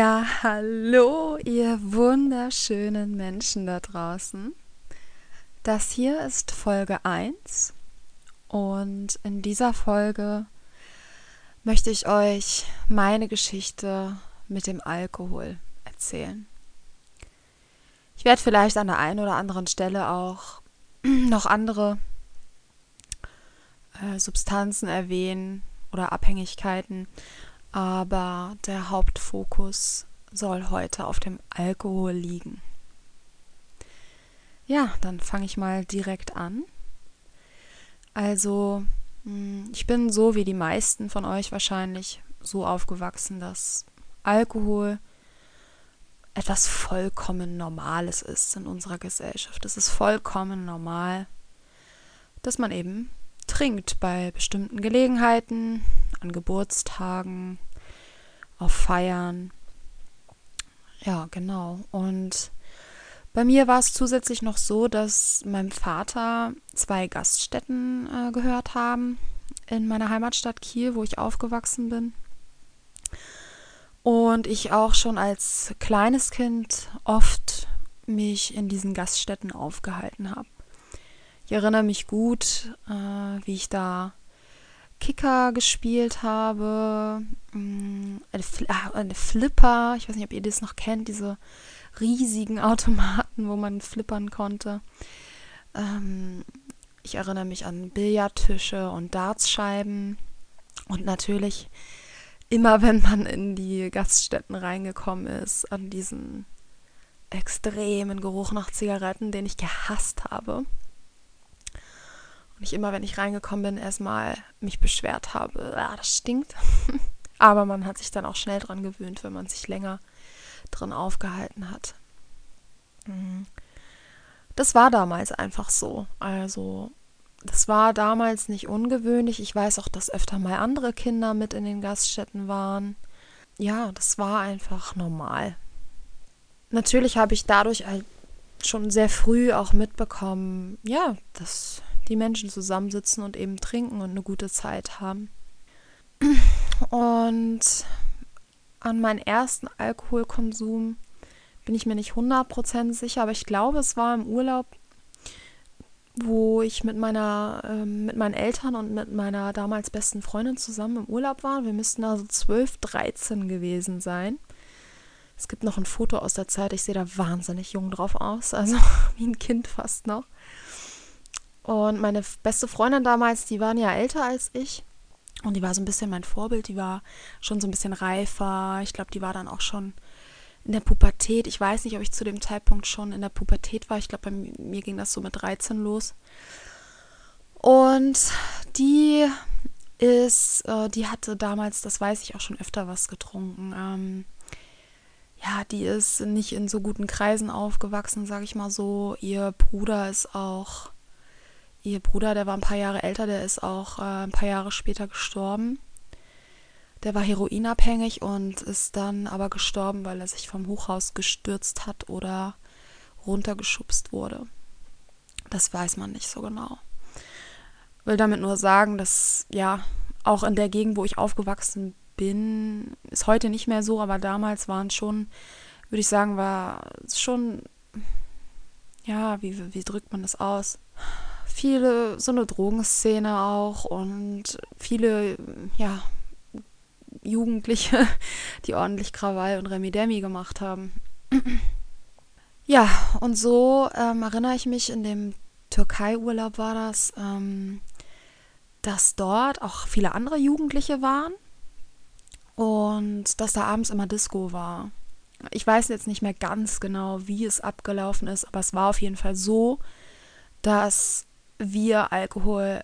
Ja, hallo, ihr wunderschönen Menschen da draußen. Das hier ist Folge 1 und in dieser Folge möchte ich euch meine Geschichte mit dem Alkohol erzählen. Ich werde vielleicht an der einen oder anderen Stelle auch noch andere äh, Substanzen erwähnen oder Abhängigkeiten aber der Hauptfokus soll heute auf dem Alkohol liegen. Ja, dann fange ich mal direkt an. Also, hm, ich bin so wie die meisten von euch wahrscheinlich so aufgewachsen, dass Alkohol etwas vollkommen Normales ist in unserer Gesellschaft. Es ist vollkommen normal, dass man eben trinkt bei bestimmten Gelegenheiten, an Geburtstagen, auf Feiern. Ja, genau. Und bei mir war es zusätzlich noch so, dass meinem Vater zwei Gaststätten äh, gehört haben in meiner Heimatstadt Kiel, wo ich aufgewachsen bin. Und ich auch schon als kleines Kind oft mich in diesen Gaststätten aufgehalten habe. Ich erinnere mich gut, äh, wie ich da Kicker gespielt habe, mm, eine, ah, eine, Flipper, ich weiß nicht, ob ihr das noch kennt, diese riesigen Automaten, wo man flippern konnte. Ähm, ich erinnere mich an Billardtische und Dartscheiben und natürlich immer, wenn man in die Gaststätten reingekommen ist, an diesen extremen Geruch nach Zigaretten, den ich gehasst habe ich immer, wenn ich reingekommen bin, erstmal mich beschwert habe, ah, das stinkt. Aber man hat sich dann auch schnell dran gewöhnt, wenn man sich länger drin aufgehalten hat. Mhm. Das war damals einfach so. Also, das war damals nicht ungewöhnlich. Ich weiß auch, dass öfter mal andere Kinder mit in den Gaststätten waren. Ja, das war einfach normal. Natürlich habe ich dadurch halt schon sehr früh auch mitbekommen, ja, dass die Menschen zusammensitzen und eben trinken und eine gute Zeit haben. Und an meinen ersten Alkoholkonsum bin ich mir nicht 100% sicher, aber ich glaube, es war im Urlaub, wo ich mit meiner, äh, mit meinen Eltern und mit meiner damals besten Freundin zusammen im Urlaub war. Wir müssten also 12, 13 gewesen sein. Es gibt noch ein Foto aus der Zeit, ich sehe da wahnsinnig jung drauf aus, also wie ein Kind fast noch. Und meine beste Freundin damals, die waren ja älter als ich. Und die war so ein bisschen mein Vorbild. Die war schon so ein bisschen reifer. Ich glaube, die war dann auch schon in der Pubertät. Ich weiß nicht, ob ich zu dem Zeitpunkt schon in der Pubertät war. Ich glaube, bei mir ging das so mit 13 los. Und die ist, äh, die hatte damals, das weiß ich auch schon öfter was getrunken. Ähm, ja, die ist nicht in so guten Kreisen aufgewachsen, sage ich mal so. Ihr Bruder ist auch Ihr Bruder, der war ein paar Jahre älter, der ist auch äh, ein paar Jahre später gestorben. Der war heroinabhängig und ist dann aber gestorben, weil er sich vom Hochhaus gestürzt hat oder runtergeschubst wurde. Das weiß man nicht so genau. Will damit nur sagen, dass ja auch in der Gegend, wo ich aufgewachsen bin, ist heute nicht mehr so, aber damals waren schon, würde ich sagen, war schon, ja, wie, wie drückt man das aus? Viele, so eine Drogenszene auch und viele, ja, Jugendliche, die ordentlich Krawall und Remi Demi gemacht haben. ja, und so ähm, erinnere ich mich, in dem Türkei-Urlaub war das, ähm, dass dort auch viele andere Jugendliche waren und dass da abends immer Disco war. Ich weiß jetzt nicht mehr ganz genau, wie es abgelaufen ist, aber es war auf jeden Fall so, dass wir Alkohol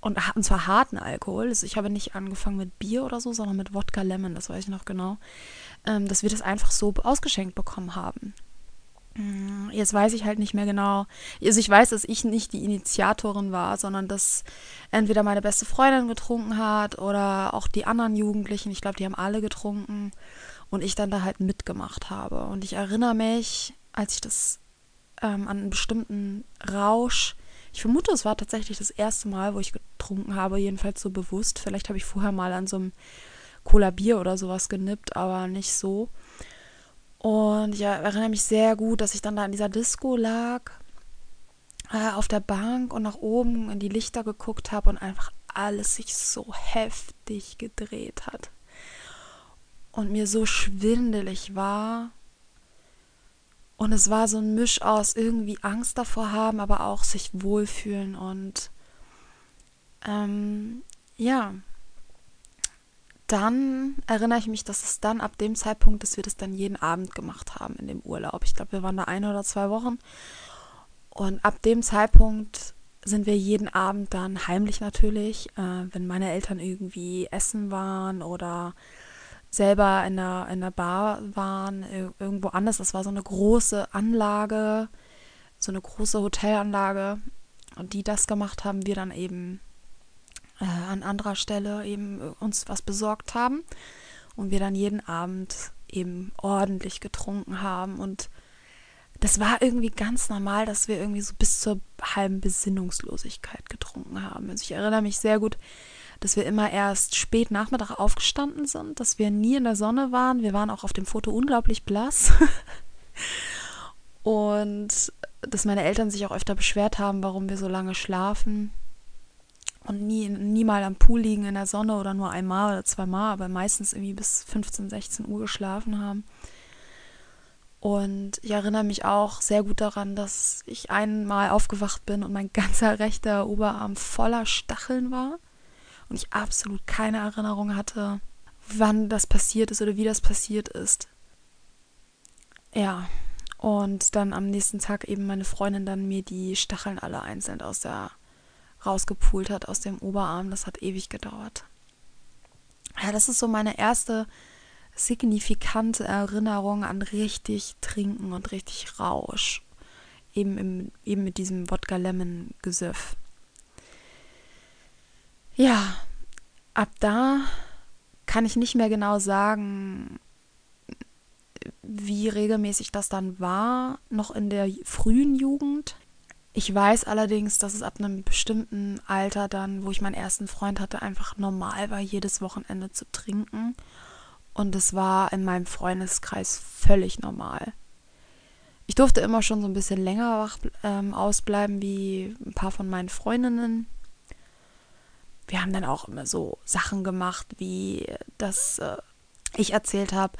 und, und zwar harten Alkohol. Also ich habe nicht angefangen mit Bier oder so, sondern mit Wodka Lemon, das weiß ich noch genau, ähm, dass wir das einfach so ausgeschenkt bekommen haben. Mm, jetzt weiß ich halt nicht mehr genau. Also ich weiß, dass ich nicht die Initiatorin war, sondern dass entweder meine beste Freundin getrunken hat oder auch die anderen Jugendlichen. Ich glaube, die haben alle getrunken und ich dann da halt mitgemacht habe. Und ich erinnere mich, als ich das ähm, an einen bestimmten Rausch, ich vermute, es war tatsächlich das erste Mal, wo ich getrunken habe, jedenfalls so bewusst. Vielleicht habe ich vorher mal an so einem Cola Bier oder sowas genippt, aber nicht so. Und ich erinnere mich sehr gut, dass ich dann da in dieser Disco lag, äh, auf der Bank und nach oben in die Lichter geguckt habe und einfach alles sich so heftig gedreht hat. Und mir so schwindelig war. Und es war so ein Misch aus irgendwie Angst davor haben, aber auch sich wohlfühlen. Und ähm, ja, dann erinnere ich mich, dass es dann ab dem Zeitpunkt, dass wir das dann jeden Abend gemacht haben in dem Urlaub. Ich glaube, wir waren da eine oder zwei Wochen. Und ab dem Zeitpunkt sind wir jeden Abend dann heimlich natürlich, äh, wenn meine Eltern irgendwie essen waren oder selber in der, in der Bar waren, irgendwo anders. Das war so eine große Anlage, so eine große Hotelanlage. Und die das gemacht haben, wir dann eben äh, an anderer Stelle eben äh, uns was besorgt haben und wir dann jeden Abend eben ordentlich getrunken haben und das war irgendwie ganz normal, dass wir irgendwie so bis zur halben Besinnungslosigkeit getrunken haben. Also ich erinnere mich sehr gut, dass wir immer erst spät Nachmittag aufgestanden sind, dass wir nie in der Sonne waren. Wir waren auch auf dem Foto unglaublich blass. und dass meine Eltern sich auch öfter beschwert haben, warum wir so lange schlafen und nie, nie mal am Pool liegen in der Sonne oder nur einmal oder zweimal, aber meistens irgendwie bis 15, 16 Uhr geschlafen haben. Und ich erinnere mich auch sehr gut daran, dass ich einmal aufgewacht bin und mein ganzer rechter Oberarm voller Stacheln war und ich absolut keine Erinnerung hatte, wann das passiert ist oder wie das passiert ist. Ja, und dann am nächsten Tag eben meine Freundin dann mir die Stacheln alle einzeln aus der rausgepult hat aus dem Oberarm. Das hat ewig gedauert. Ja, das ist so meine erste signifikante Erinnerung an richtig Trinken und richtig Rausch. Eben, im, eben mit diesem Wodka-Lemon-Gesöff. Ja, ab da kann ich nicht mehr genau sagen, wie regelmäßig das dann war, noch in der frühen Jugend. Ich weiß allerdings, dass es ab einem bestimmten Alter dann, wo ich meinen ersten Freund hatte, einfach normal war, jedes Wochenende zu trinken. Und es war in meinem Freundeskreis völlig normal. Ich durfte immer schon so ein bisschen länger wach, ähm, ausbleiben wie ein paar von meinen Freundinnen. Wir haben dann auch immer so Sachen gemacht, wie dass äh, ich erzählt habe,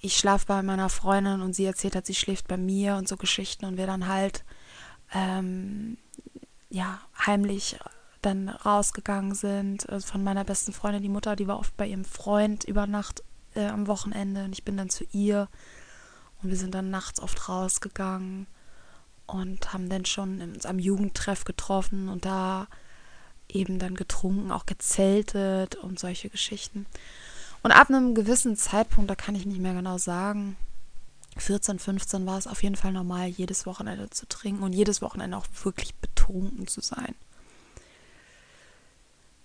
ich schlafe bei meiner Freundin und sie erzählt hat, sie schläft bei mir und so Geschichten und wir dann halt ähm, ja, heimlich dann rausgegangen sind. Also von meiner besten Freundin, die Mutter, die war oft bei ihrem Freund über Nacht äh, am Wochenende und ich bin dann zu ihr und wir sind dann nachts oft rausgegangen und haben dann schon uns am Jugendtreff getroffen und da eben dann getrunken, auch gezeltet und solche Geschichten. Und ab einem gewissen Zeitpunkt, da kann ich nicht mehr genau sagen, 14, 15 war es auf jeden Fall normal, jedes Wochenende zu trinken und jedes Wochenende auch wirklich betrunken zu sein.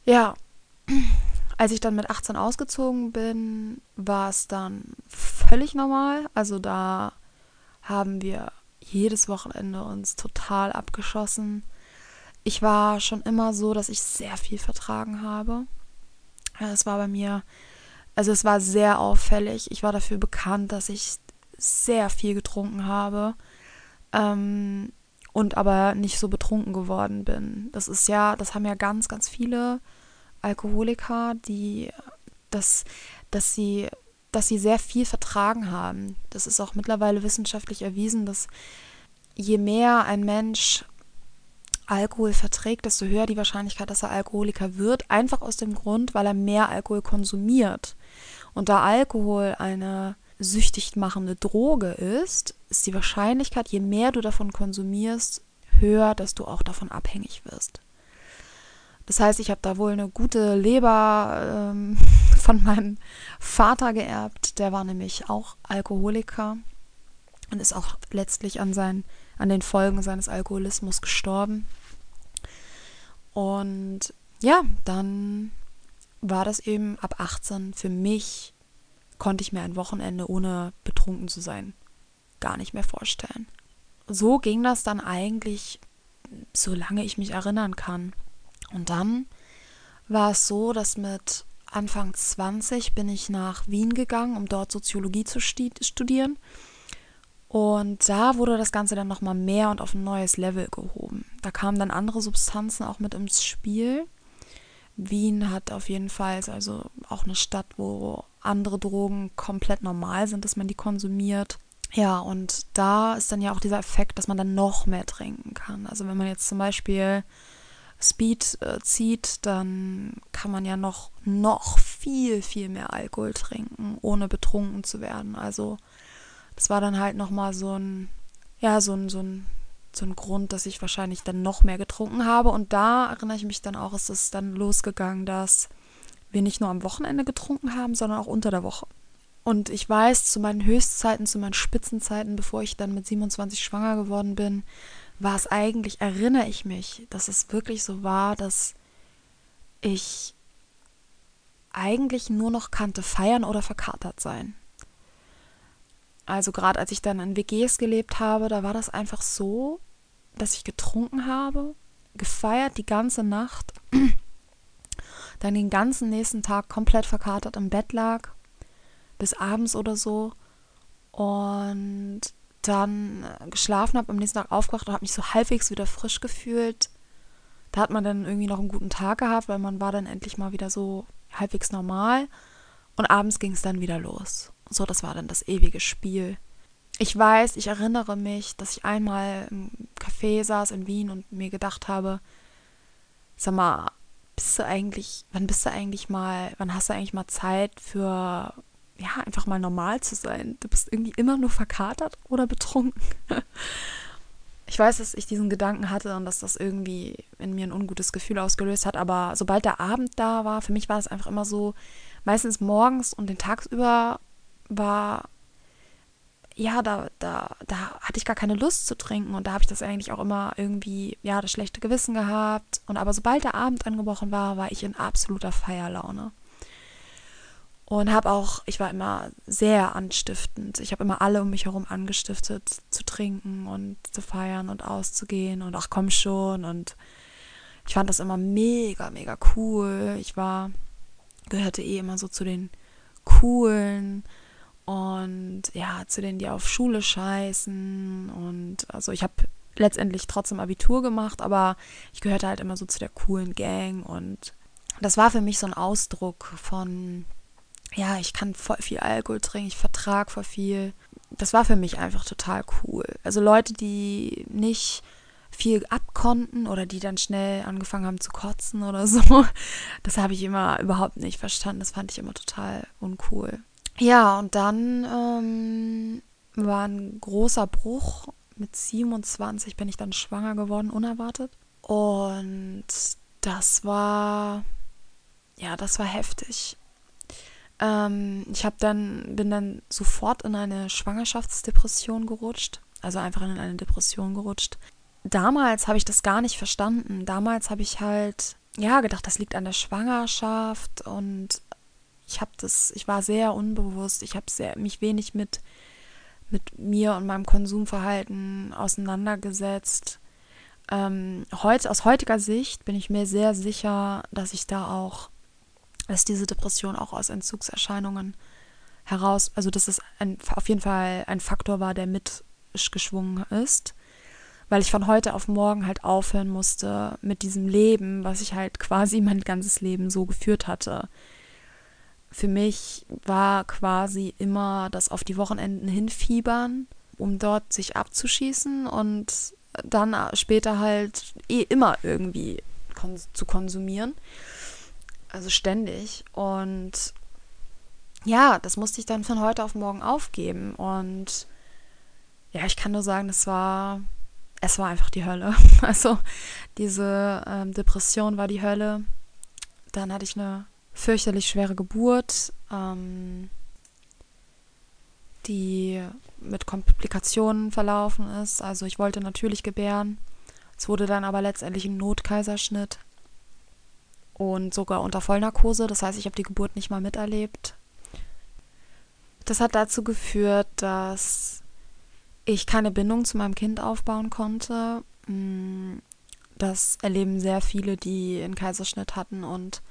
Ja, als ich dann mit 18 ausgezogen bin, war es dann völlig normal. Also da haben wir jedes Wochenende uns total abgeschossen. Ich war schon immer so, dass ich sehr viel vertragen habe. Es war bei mir, also es war sehr auffällig. Ich war dafür bekannt, dass ich sehr viel getrunken habe ähm, und aber nicht so betrunken geworden bin. Das ist ja, das haben ja ganz, ganz viele Alkoholiker, die dass, dass sie dass sie sehr viel vertragen haben. Das ist auch mittlerweile wissenschaftlich erwiesen, dass je mehr ein Mensch Alkohol verträgt, desto höher die Wahrscheinlichkeit, dass er Alkoholiker wird, einfach aus dem Grund, weil er mehr Alkohol konsumiert. Und da Alkohol eine süchtig machende Droge ist, ist die Wahrscheinlichkeit, je mehr du davon konsumierst, höher, dass du auch davon abhängig wirst. Das heißt, ich habe da wohl eine gute Leber ähm, von meinem Vater geerbt. Der war nämlich auch Alkoholiker und ist auch letztlich an, seinen, an den Folgen seines Alkoholismus gestorben. Und ja, dann war das eben ab 18 für mich, konnte ich mir ein Wochenende ohne betrunken zu sein gar nicht mehr vorstellen. So ging das dann eigentlich, solange ich mich erinnern kann. Und dann war es so, dass mit Anfang 20 bin ich nach Wien gegangen, um dort Soziologie zu studieren. Und da wurde das Ganze dann nochmal mehr und auf ein neues Level gehoben. Da kamen dann andere Substanzen auch mit ins Spiel. Wien hat auf jeden Fall, also auch eine Stadt, wo andere Drogen komplett normal sind, dass man die konsumiert. Ja, und da ist dann ja auch dieser Effekt, dass man dann noch mehr trinken kann. Also wenn man jetzt zum Beispiel Speed äh, zieht, dann kann man ja noch, noch viel, viel mehr Alkohol trinken, ohne betrunken zu werden. Also das war dann halt nochmal so ein, ja, so ein, so ein, so ein Grund, dass ich wahrscheinlich dann noch mehr getrunken habe. Und da erinnere ich mich dann auch, ist es dann losgegangen, dass wir nicht nur am Wochenende getrunken haben, sondern auch unter der Woche. Und ich weiß, zu meinen Höchstzeiten, zu meinen Spitzenzeiten, bevor ich dann mit 27 schwanger geworden bin, war es eigentlich, erinnere ich mich, dass es wirklich so war, dass ich eigentlich nur noch kannte, feiern oder verkatert sein. Also gerade als ich dann in WGs gelebt habe, da war das einfach so, dass ich getrunken habe, gefeiert die ganze Nacht, dann den ganzen nächsten Tag komplett verkatert im Bett lag, bis abends oder so und dann äh, geschlafen habe, am nächsten Tag aufgewacht und habe mich so halbwegs wieder frisch gefühlt. Da hat man dann irgendwie noch einen guten Tag gehabt, weil man war dann endlich mal wieder so halbwegs normal. Und abends ging es dann wieder los. So, das war dann das ewige Spiel. Ich weiß, ich erinnere mich, dass ich einmal im Café saß in Wien und mir gedacht habe, sag mal, bist du eigentlich, wann bist du eigentlich mal, wann hast du eigentlich mal Zeit für ja, einfach mal normal zu sein. Du bist irgendwie immer nur verkatert oder betrunken. ich weiß, dass ich diesen Gedanken hatte und dass das irgendwie in mir ein ungutes Gefühl ausgelöst hat, aber sobald der Abend da war, für mich war es einfach immer so, meistens morgens und den tagsüber war, ja, da, da, da hatte ich gar keine Lust zu trinken und da habe ich das eigentlich auch immer irgendwie, ja, das schlechte Gewissen gehabt. Und aber sobald der Abend angebrochen war, war ich in absoluter Feierlaune. Und habe auch, ich war immer sehr anstiftend. Ich habe immer alle um mich herum angestiftet, zu trinken und zu feiern und auszugehen und ach komm schon. Und ich fand das immer mega, mega cool. Ich war, gehörte eh immer so zu den coolen und ja, zu denen, die auf Schule scheißen. Und also ich habe letztendlich trotzdem Abitur gemacht, aber ich gehörte halt immer so zu der coolen Gang und das war für mich so ein Ausdruck von ja, ich kann voll viel Alkohol trinken, ich vertrage voll viel. Das war für mich einfach total cool. Also Leute, die nicht viel abkonnten oder die dann schnell angefangen haben zu kotzen oder so, das habe ich immer überhaupt nicht verstanden. Das fand ich immer total uncool. Ja, und dann ähm, war ein großer Bruch. Mit 27 bin ich dann schwanger geworden, unerwartet. Und das war, ja, das war heftig. Ähm, ich habe dann, bin dann sofort in eine Schwangerschaftsdepression gerutscht, also einfach in eine Depression gerutscht. Damals habe ich das gar nicht verstanden. Damals habe ich halt, ja, gedacht, das liegt an der Schwangerschaft und ich habe das, ich war sehr unbewusst, ich habe mich wenig mit, mit mir und meinem Konsumverhalten auseinandergesetzt. Ähm, heute, aus heutiger Sicht bin ich mir sehr sicher, dass ich da auch dass diese Depression auch aus Entzugserscheinungen heraus, also dass es ein, auf jeden Fall ein Faktor war, der mitgeschwungen ist, weil ich von heute auf morgen halt aufhören musste mit diesem Leben, was ich halt quasi mein ganzes Leben so geführt hatte. Für mich war quasi immer das auf die Wochenenden hinfiebern, um dort sich abzuschießen und dann später halt eh immer irgendwie kon zu konsumieren. Also ständig. Und ja, das musste ich dann von heute auf morgen aufgeben. Und ja, ich kann nur sagen, es war, es war einfach die Hölle. Also diese ähm, Depression war die Hölle. Dann hatte ich eine fürchterlich schwere Geburt, ähm, die mit Komplikationen verlaufen ist. Also ich wollte natürlich gebären. Es wurde dann aber letztendlich ein Notkaiserschnitt und sogar unter Vollnarkose. Das heißt, ich habe die Geburt nicht mal miterlebt. Das hat dazu geführt, dass ich keine Bindung zu meinem Kind aufbauen konnte. Mm, das erleben sehr viele, die einen Kaiserschnitt hatten und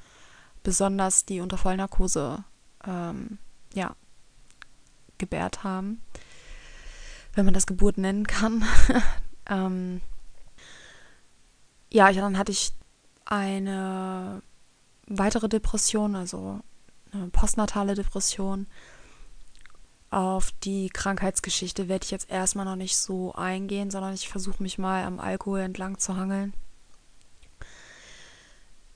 besonders die unter Vollnarkose ähm, ja, gebärt haben, wenn man das Geburt nennen kann. ähm, ja, dann hatte ich eine weitere Depression, also eine postnatale Depression. Auf die Krankheitsgeschichte werde ich jetzt erstmal noch nicht so eingehen, sondern ich versuche mich mal am Alkohol entlang zu hangeln.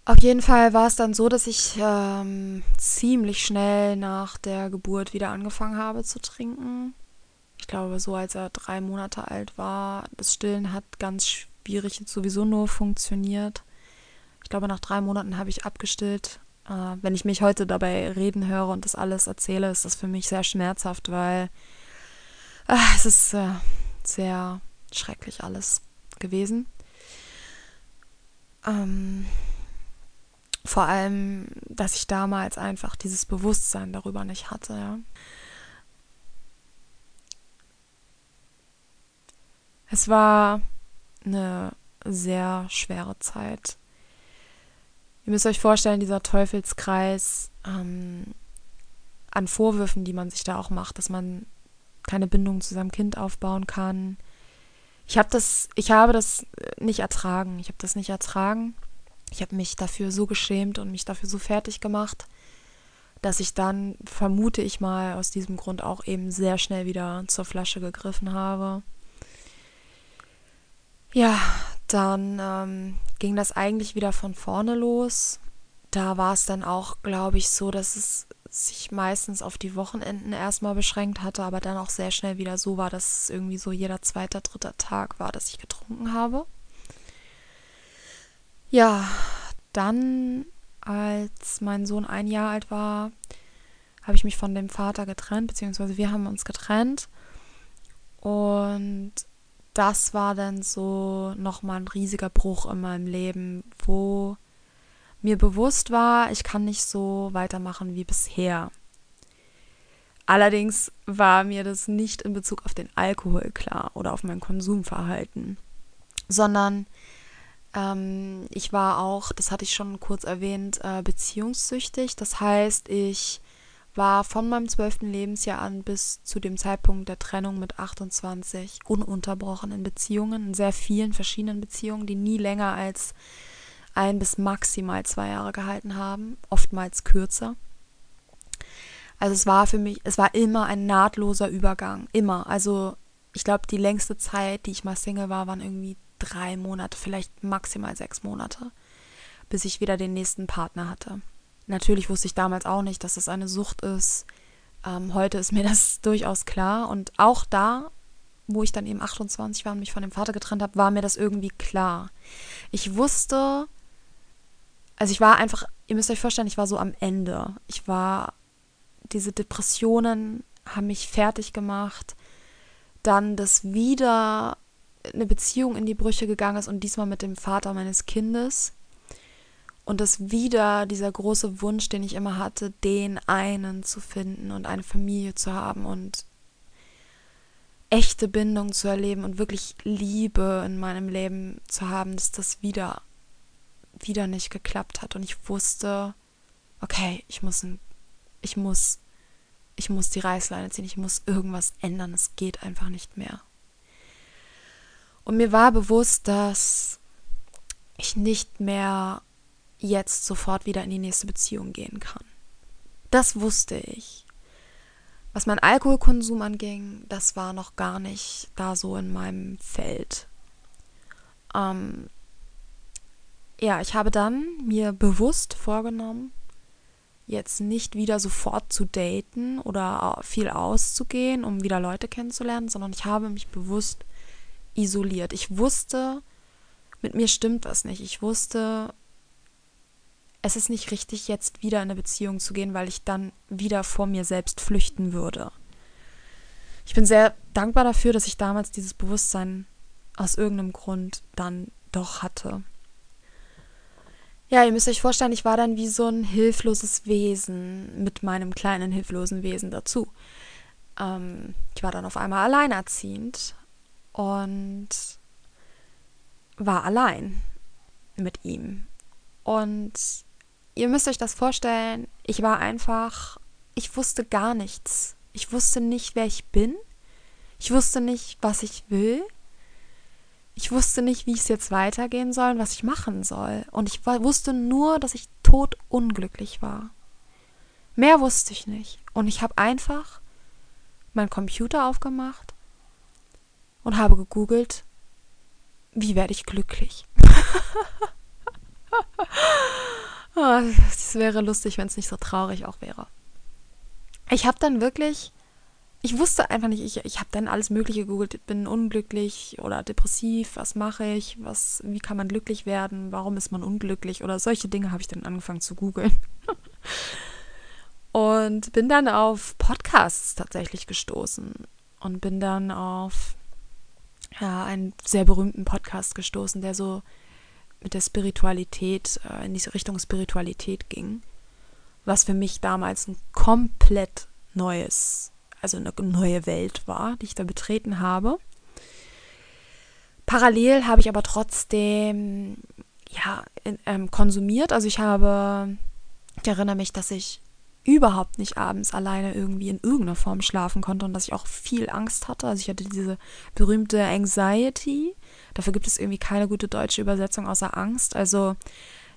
Auf jeden Fall war es dann so, dass ich ähm, ziemlich schnell nach der Geburt wieder angefangen habe zu trinken. Ich glaube, so als er drei Monate alt war. Das Stillen hat ganz schwierig sowieso nur funktioniert. Ich glaube, nach drei Monaten habe ich abgestillt. Äh, wenn ich mich heute dabei reden höre und das alles erzähle, ist das für mich sehr schmerzhaft, weil äh, es ist äh, sehr schrecklich alles gewesen. Ähm, vor allem, dass ich damals einfach dieses Bewusstsein darüber nicht hatte. Ja. Es war eine sehr schwere Zeit. Ihr müsst euch vorstellen, dieser Teufelskreis ähm, an Vorwürfen, die man sich da auch macht, dass man keine Bindung zu seinem Kind aufbauen kann. Ich habe das, ich habe das nicht ertragen. Ich habe das nicht ertragen. Ich habe mich dafür so geschämt und mich dafür so fertig gemacht, dass ich dann, vermute ich mal, aus diesem Grund auch eben sehr schnell wieder zur Flasche gegriffen habe. Ja, dann ähm, ging das eigentlich wieder von vorne los. Da war es dann auch, glaube ich, so, dass es sich meistens auf die Wochenenden erstmal beschränkt hatte, aber dann auch sehr schnell wieder so war, dass es irgendwie so jeder zweite, dritte Tag war, dass ich getrunken habe. Ja, dann, als mein Sohn ein Jahr alt war, habe ich mich von dem Vater getrennt, beziehungsweise wir haben uns getrennt. Und das war dann so nochmal ein riesiger Bruch in meinem Leben, wo mir bewusst war, ich kann nicht so weitermachen wie bisher. Allerdings war mir das nicht in Bezug auf den Alkohol klar oder auf mein Konsumverhalten, sondern ähm, ich war auch, das hatte ich schon kurz erwähnt, äh, beziehungssüchtig. Das heißt, ich war von meinem zwölften Lebensjahr an bis zu dem Zeitpunkt der Trennung mit 28 ununterbrochen in Beziehungen, in sehr vielen verschiedenen Beziehungen, die nie länger als ein bis maximal zwei Jahre gehalten haben, oftmals kürzer. Also es war für mich, es war immer ein nahtloser Übergang, immer. Also ich glaube, die längste Zeit, die ich mal Single war, waren irgendwie drei Monate, vielleicht maximal sechs Monate, bis ich wieder den nächsten Partner hatte. Natürlich wusste ich damals auch nicht, dass es eine Sucht ist. Ähm, heute ist mir das durchaus klar. Und auch da, wo ich dann eben 28 war und mich von dem Vater getrennt habe, war mir das irgendwie klar. Ich wusste, also ich war einfach, ihr müsst euch vorstellen, ich war so am Ende. Ich war, diese Depressionen haben mich fertig gemacht. Dann das wieder eine Beziehung in die Brüche gegangen ist und diesmal mit dem Vater meines Kindes. Und dass wieder dieser große Wunsch, den ich immer hatte, den einen zu finden und eine Familie zu haben und echte Bindung zu erleben und wirklich Liebe in meinem Leben zu haben, dass das wieder, wieder nicht geklappt hat. Und ich wusste, okay, ich muss, ich muss, ich muss die Reißleine ziehen, ich muss irgendwas ändern, es geht einfach nicht mehr. Und mir war bewusst, dass ich nicht mehr jetzt sofort wieder in die nächste Beziehung gehen kann. Das wusste ich. Was mein Alkoholkonsum anging, das war noch gar nicht da so in meinem Feld. Ähm, ja, ich habe dann mir bewusst vorgenommen, jetzt nicht wieder sofort zu daten oder viel auszugehen, um wieder Leute kennenzulernen, sondern ich habe mich bewusst isoliert. Ich wusste, mit mir stimmt was nicht. Ich wusste, es ist nicht richtig, jetzt wieder in eine Beziehung zu gehen, weil ich dann wieder vor mir selbst flüchten würde. Ich bin sehr dankbar dafür, dass ich damals dieses Bewusstsein aus irgendeinem Grund dann doch hatte. Ja, ihr müsst euch vorstellen, ich war dann wie so ein hilfloses Wesen mit meinem kleinen hilflosen Wesen dazu. Ähm, ich war dann auf einmal alleinerziehend und war allein mit ihm. Und ihr müsst euch das vorstellen, ich war einfach, ich wusste gar nichts. Ich wusste nicht, wer ich bin. Ich wusste nicht, was ich will. Ich wusste nicht, wie es jetzt weitergehen soll und was ich machen soll. Und ich wusste nur, dass ich totunglücklich war. Mehr wusste ich nicht. Und ich habe einfach meinen Computer aufgemacht und habe gegoogelt, wie werde ich glücklich? Es wäre lustig, wenn es nicht so traurig auch wäre. Ich habe dann wirklich ich wusste einfach nicht, ich, ich habe dann alles Mögliche gegoogelt, bin unglücklich oder depressiv, was mache ich, was, wie kann man glücklich werden, warum ist man unglücklich oder solche Dinge habe ich dann angefangen zu googeln. und bin dann auf Podcasts tatsächlich gestoßen und bin dann auf ja, einen sehr berühmten Podcast gestoßen, der so mit der Spiritualität, äh, in diese Richtung Spiritualität ging, was für mich damals ein komplett neues also eine neue Welt war, die ich da betreten habe. Parallel habe ich aber trotzdem ja in, ähm, konsumiert. Also ich habe, ich erinnere mich, dass ich überhaupt nicht abends alleine irgendwie in irgendeiner Form schlafen konnte und dass ich auch viel Angst hatte. Also ich hatte diese berühmte Anxiety. Dafür gibt es irgendwie keine gute deutsche Übersetzung außer Angst. Also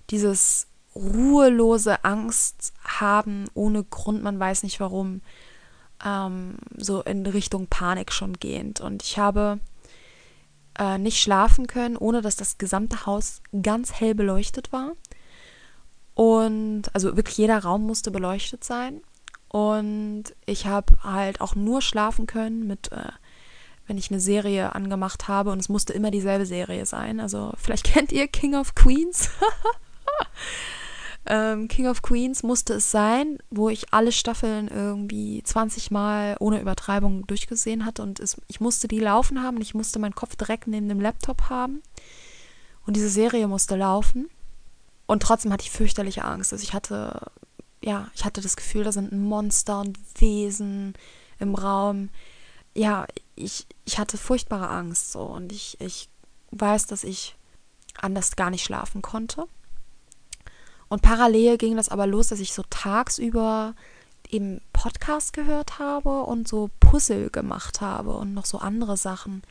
dieses ruhelose Angst haben ohne Grund, man weiß nicht warum ähm, so in Richtung Panik schon gehend. Und ich habe äh, nicht schlafen können, ohne dass das gesamte Haus ganz hell beleuchtet war. Und also wirklich jeder Raum musste beleuchtet sein. Und ich habe halt auch nur schlafen können mit, äh, wenn ich eine Serie angemacht habe. Und es musste immer dieselbe Serie sein. Also vielleicht kennt ihr King of Queens. ähm, King of Queens musste es sein, wo ich alle Staffeln irgendwie 20 Mal ohne Übertreibung durchgesehen hatte und es, ich musste die laufen haben ich musste meinen Kopf direkt neben dem Laptop haben und diese Serie musste laufen und trotzdem hatte ich fürchterliche Angst. Also ich hatte, ja, ich hatte das Gefühl, da sind Monster und Wesen im Raum. Ja, ich, ich hatte furchtbare Angst so und ich, ich weiß, dass ich anders gar nicht schlafen konnte. Und parallel ging das aber los, dass ich so tagsüber eben Podcast gehört habe und so Puzzle gemacht habe und noch so andere Sachen.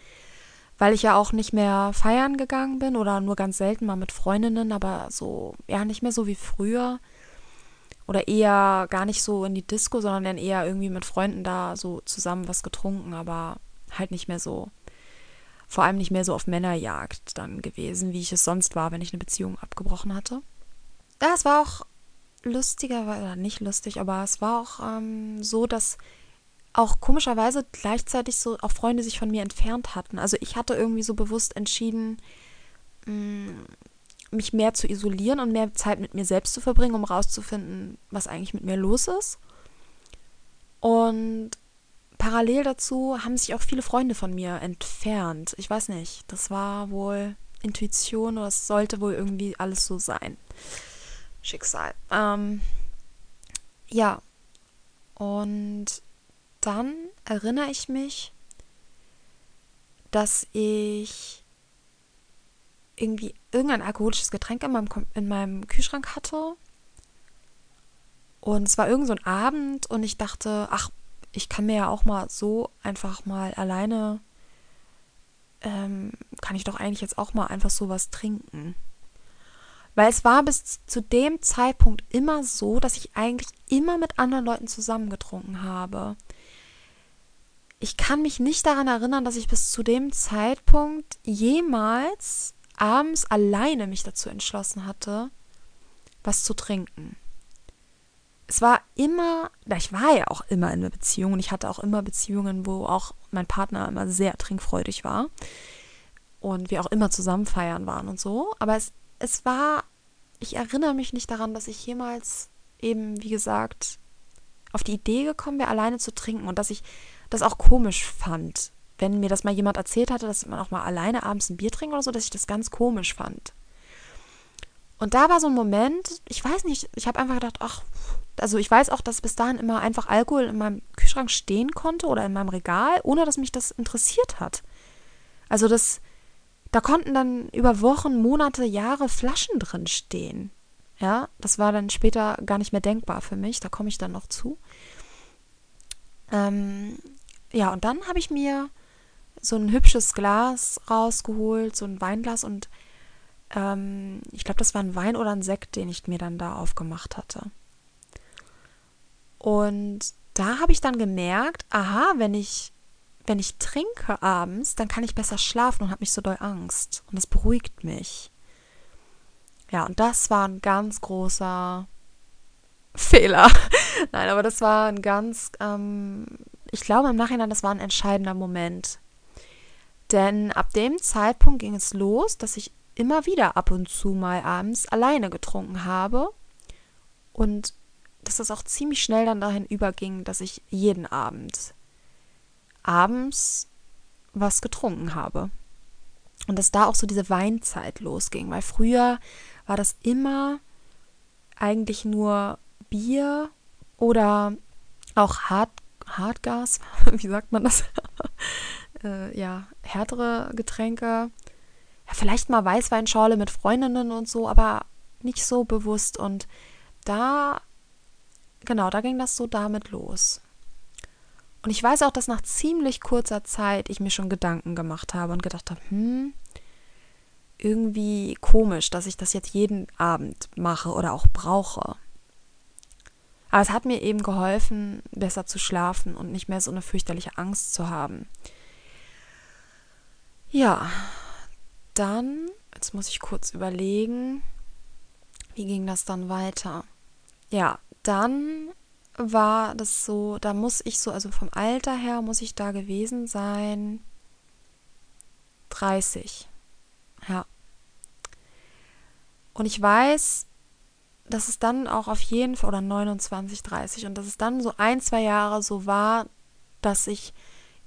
Weil ich ja auch nicht mehr feiern gegangen bin oder nur ganz selten mal mit Freundinnen, aber so, ja, nicht mehr so wie früher. Oder eher gar nicht so in die Disco, sondern dann eher irgendwie mit Freunden da so zusammen was getrunken, aber halt nicht mehr so, vor allem nicht mehr so auf Männerjagd dann gewesen, wie ich es sonst war, wenn ich eine Beziehung abgebrochen hatte. Ja, es war auch lustiger, oder nicht lustig, aber es war auch ähm, so, dass auch komischerweise gleichzeitig so auch Freunde sich von mir entfernt hatten. Also ich hatte irgendwie so bewusst entschieden, mm, mich mehr zu isolieren und mehr Zeit mit mir selbst zu verbringen, um rauszufinden, was eigentlich mit mir los ist. Und parallel dazu haben sich auch viele Freunde von mir entfernt. Ich weiß nicht, das war wohl Intuition oder es sollte wohl irgendwie alles so sein. Schicksal. Ähm, ja, und dann erinnere ich mich, dass ich irgendwie irgendein alkoholisches Getränk in meinem, in meinem Kühlschrank hatte. Und es war irgend so ein Abend und ich dachte, ach, ich kann mir ja auch mal so einfach mal alleine, ähm, kann ich doch eigentlich jetzt auch mal einfach sowas trinken Weil es war bis zu dem Zeitpunkt immer so, dass ich eigentlich immer mit anderen Leuten zusammengetrunken habe. Ich kann mich nicht daran erinnern, dass ich bis zu dem Zeitpunkt jemals abends alleine mich dazu entschlossen hatte, was zu trinken. Es war immer, ich war ja auch immer in einer Beziehung und ich hatte auch immer Beziehungen, wo auch mein Partner immer sehr trinkfreudig war und wir auch immer zusammen feiern waren und so. Aber es, es war, ich erinnere mich nicht daran, dass ich jemals eben, wie gesagt, auf die Idee gekommen wäre, alleine zu trinken und dass ich das auch komisch fand, wenn mir das mal jemand erzählt hatte, dass man auch mal alleine abends ein Bier trinkt oder so, dass ich das ganz komisch fand. Und da war so ein Moment, ich weiß nicht, ich habe einfach gedacht, ach, also ich weiß auch, dass bis dahin immer einfach Alkohol in meinem Kühlschrank stehen konnte oder in meinem Regal, ohne dass mich das interessiert hat. Also das, da konnten dann über Wochen, Monate, Jahre Flaschen drin stehen. Ja, das war dann später gar nicht mehr denkbar für mich. Da komme ich dann noch zu. Ähm, ja, und dann habe ich mir so ein hübsches Glas rausgeholt, so ein Weinglas und ähm, ich glaube, das war ein Wein oder ein Sekt, den ich mir dann da aufgemacht hatte. Und da habe ich dann gemerkt, aha, wenn ich wenn ich trinke abends, dann kann ich besser schlafen und habe nicht so doll Angst. Und das beruhigt mich. Ja, und das war ein ganz großer Fehler. Nein, aber das war ein ganz, ähm, ich glaube im Nachhinein, das war ein entscheidender Moment. Denn ab dem Zeitpunkt ging es los, dass ich immer wieder ab und zu mal abends alleine getrunken habe. Und dass das auch ziemlich schnell dann dahin überging, dass ich jeden Abend abends was getrunken habe. Und dass da auch so diese Weinzeit losging, weil früher war das immer eigentlich nur Bier oder auch Hart, Hartgas, wie sagt man das? äh, ja, härtere Getränke. Ja, vielleicht mal Weißweinschorle mit Freundinnen und so, aber nicht so bewusst. Und da, genau, da ging das so damit los. Und ich weiß auch, dass nach ziemlich kurzer Zeit ich mir schon Gedanken gemacht habe und gedacht habe, hm, irgendwie komisch, dass ich das jetzt jeden Abend mache oder auch brauche. Aber es hat mir eben geholfen, besser zu schlafen und nicht mehr so eine fürchterliche Angst zu haben. Ja, dann, jetzt muss ich kurz überlegen, wie ging das dann weiter? Ja, dann war das so, da muss ich so, also vom Alter her muss ich da gewesen sein 30. Ja. Und ich weiß, dass es dann auch auf jeden Fall, oder 29, 30, und dass es dann so ein, zwei Jahre so war, dass ich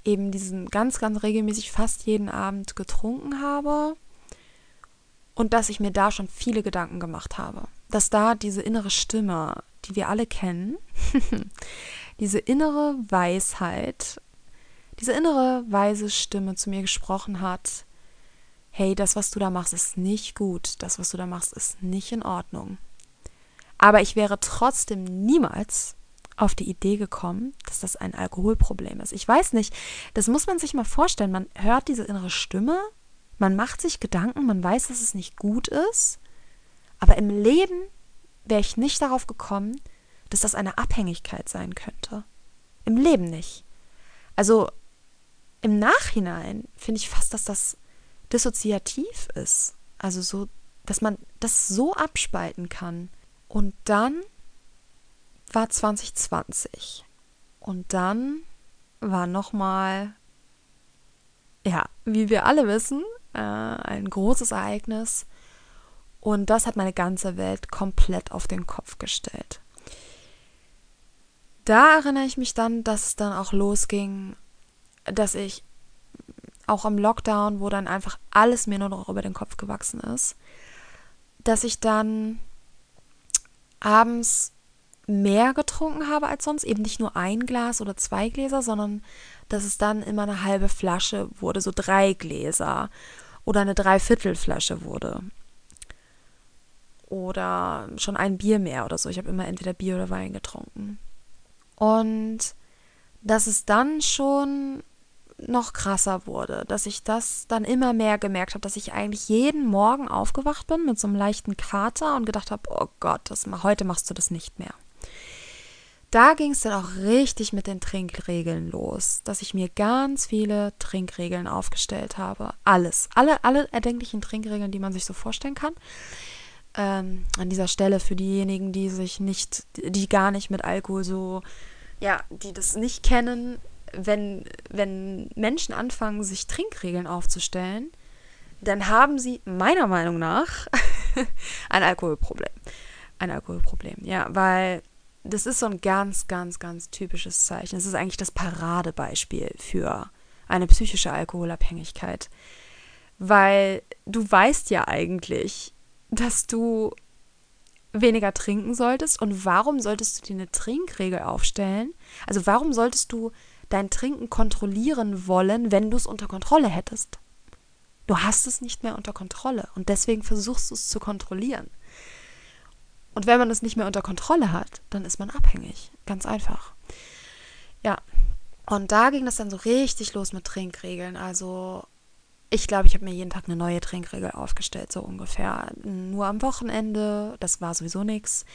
eben diesen ganz, ganz regelmäßig fast jeden Abend getrunken habe und dass ich mir da schon viele Gedanken gemacht habe. Dass da diese innere Stimme die wir alle kennen, diese innere Weisheit, diese innere weise Stimme zu mir gesprochen hat, hey, das, was du da machst, ist nicht gut, das, was du da machst, ist nicht in Ordnung. Aber ich wäre trotzdem niemals auf die Idee gekommen, dass das ein Alkoholproblem ist. Ich weiß nicht, das muss man sich mal vorstellen. Man hört diese innere Stimme, man macht sich Gedanken, man weiß, dass es nicht gut ist, aber im Leben wäre ich nicht darauf gekommen, dass das eine Abhängigkeit sein könnte. Im Leben nicht. Also im Nachhinein finde ich fast, dass das dissoziativ ist. Also so, dass man das so abspalten kann. Und dann war 2020. Und dann war nochmal, ja, wie wir alle wissen, äh, ein großes Ereignis, und das hat meine ganze Welt komplett auf den Kopf gestellt. Da erinnere ich mich dann, dass es dann auch losging, dass ich auch im Lockdown, wo dann einfach alles mir nur noch über den Kopf gewachsen ist, dass ich dann abends mehr getrunken habe als sonst, eben nicht nur ein Glas oder zwei Gläser, sondern dass es dann immer eine halbe Flasche wurde, so drei Gläser oder eine Dreiviertelflasche wurde oder schon ein Bier mehr oder so. Ich habe immer entweder Bier oder Wein getrunken. Und dass es dann schon noch krasser wurde, dass ich das dann immer mehr gemerkt habe, dass ich eigentlich jeden Morgen aufgewacht bin mit so einem leichten Kater und gedacht habe, oh Gott, das, heute machst du das nicht mehr. Da ging es dann auch richtig mit den Trinkregeln los, dass ich mir ganz viele Trinkregeln aufgestellt habe. Alles, alle, alle erdenklichen Trinkregeln, die man sich so vorstellen kann. Ähm, an dieser Stelle für diejenigen, die sich nicht, die gar nicht mit Alkohol so, ja, die das nicht kennen, wenn, wenn Menschen anfangen, sich Trinkregeln aufzustellen, dann haben sie meiner Meinung nach ein Alkoholproblem. Ein Alkoholproblem, ja, weil das ist so ein ganz, ganz, ganz typisches Zeichen. Es ist eigentlich das Paradebeispiel für eine psychische Alkoholabhängigkeit. Weil du weißt ja eigentlich, dass du weniger trinken solltest und warum solltest du dir eine Trinkregel aufstellen? Also warum solltest du dein Trinken kontrollieren wollen, wenn du es unter Kontrolle hättest. Du hast es nicht mehr unter Kontrolle und deswegen versuchst du es zu kontrollieren. Und wenn man es nicht mehr unter Kontrolle hat, dann ist man abhängig. Ganz einfach. Ja. Und da ging das dann so richtig los mit Trinkregeln. Also ich glaube, ich habe mir jeden Tag eine neue Trinkregel aufgestellt, so ungefähr. Nur am Wochenende, das war sowieso nichts.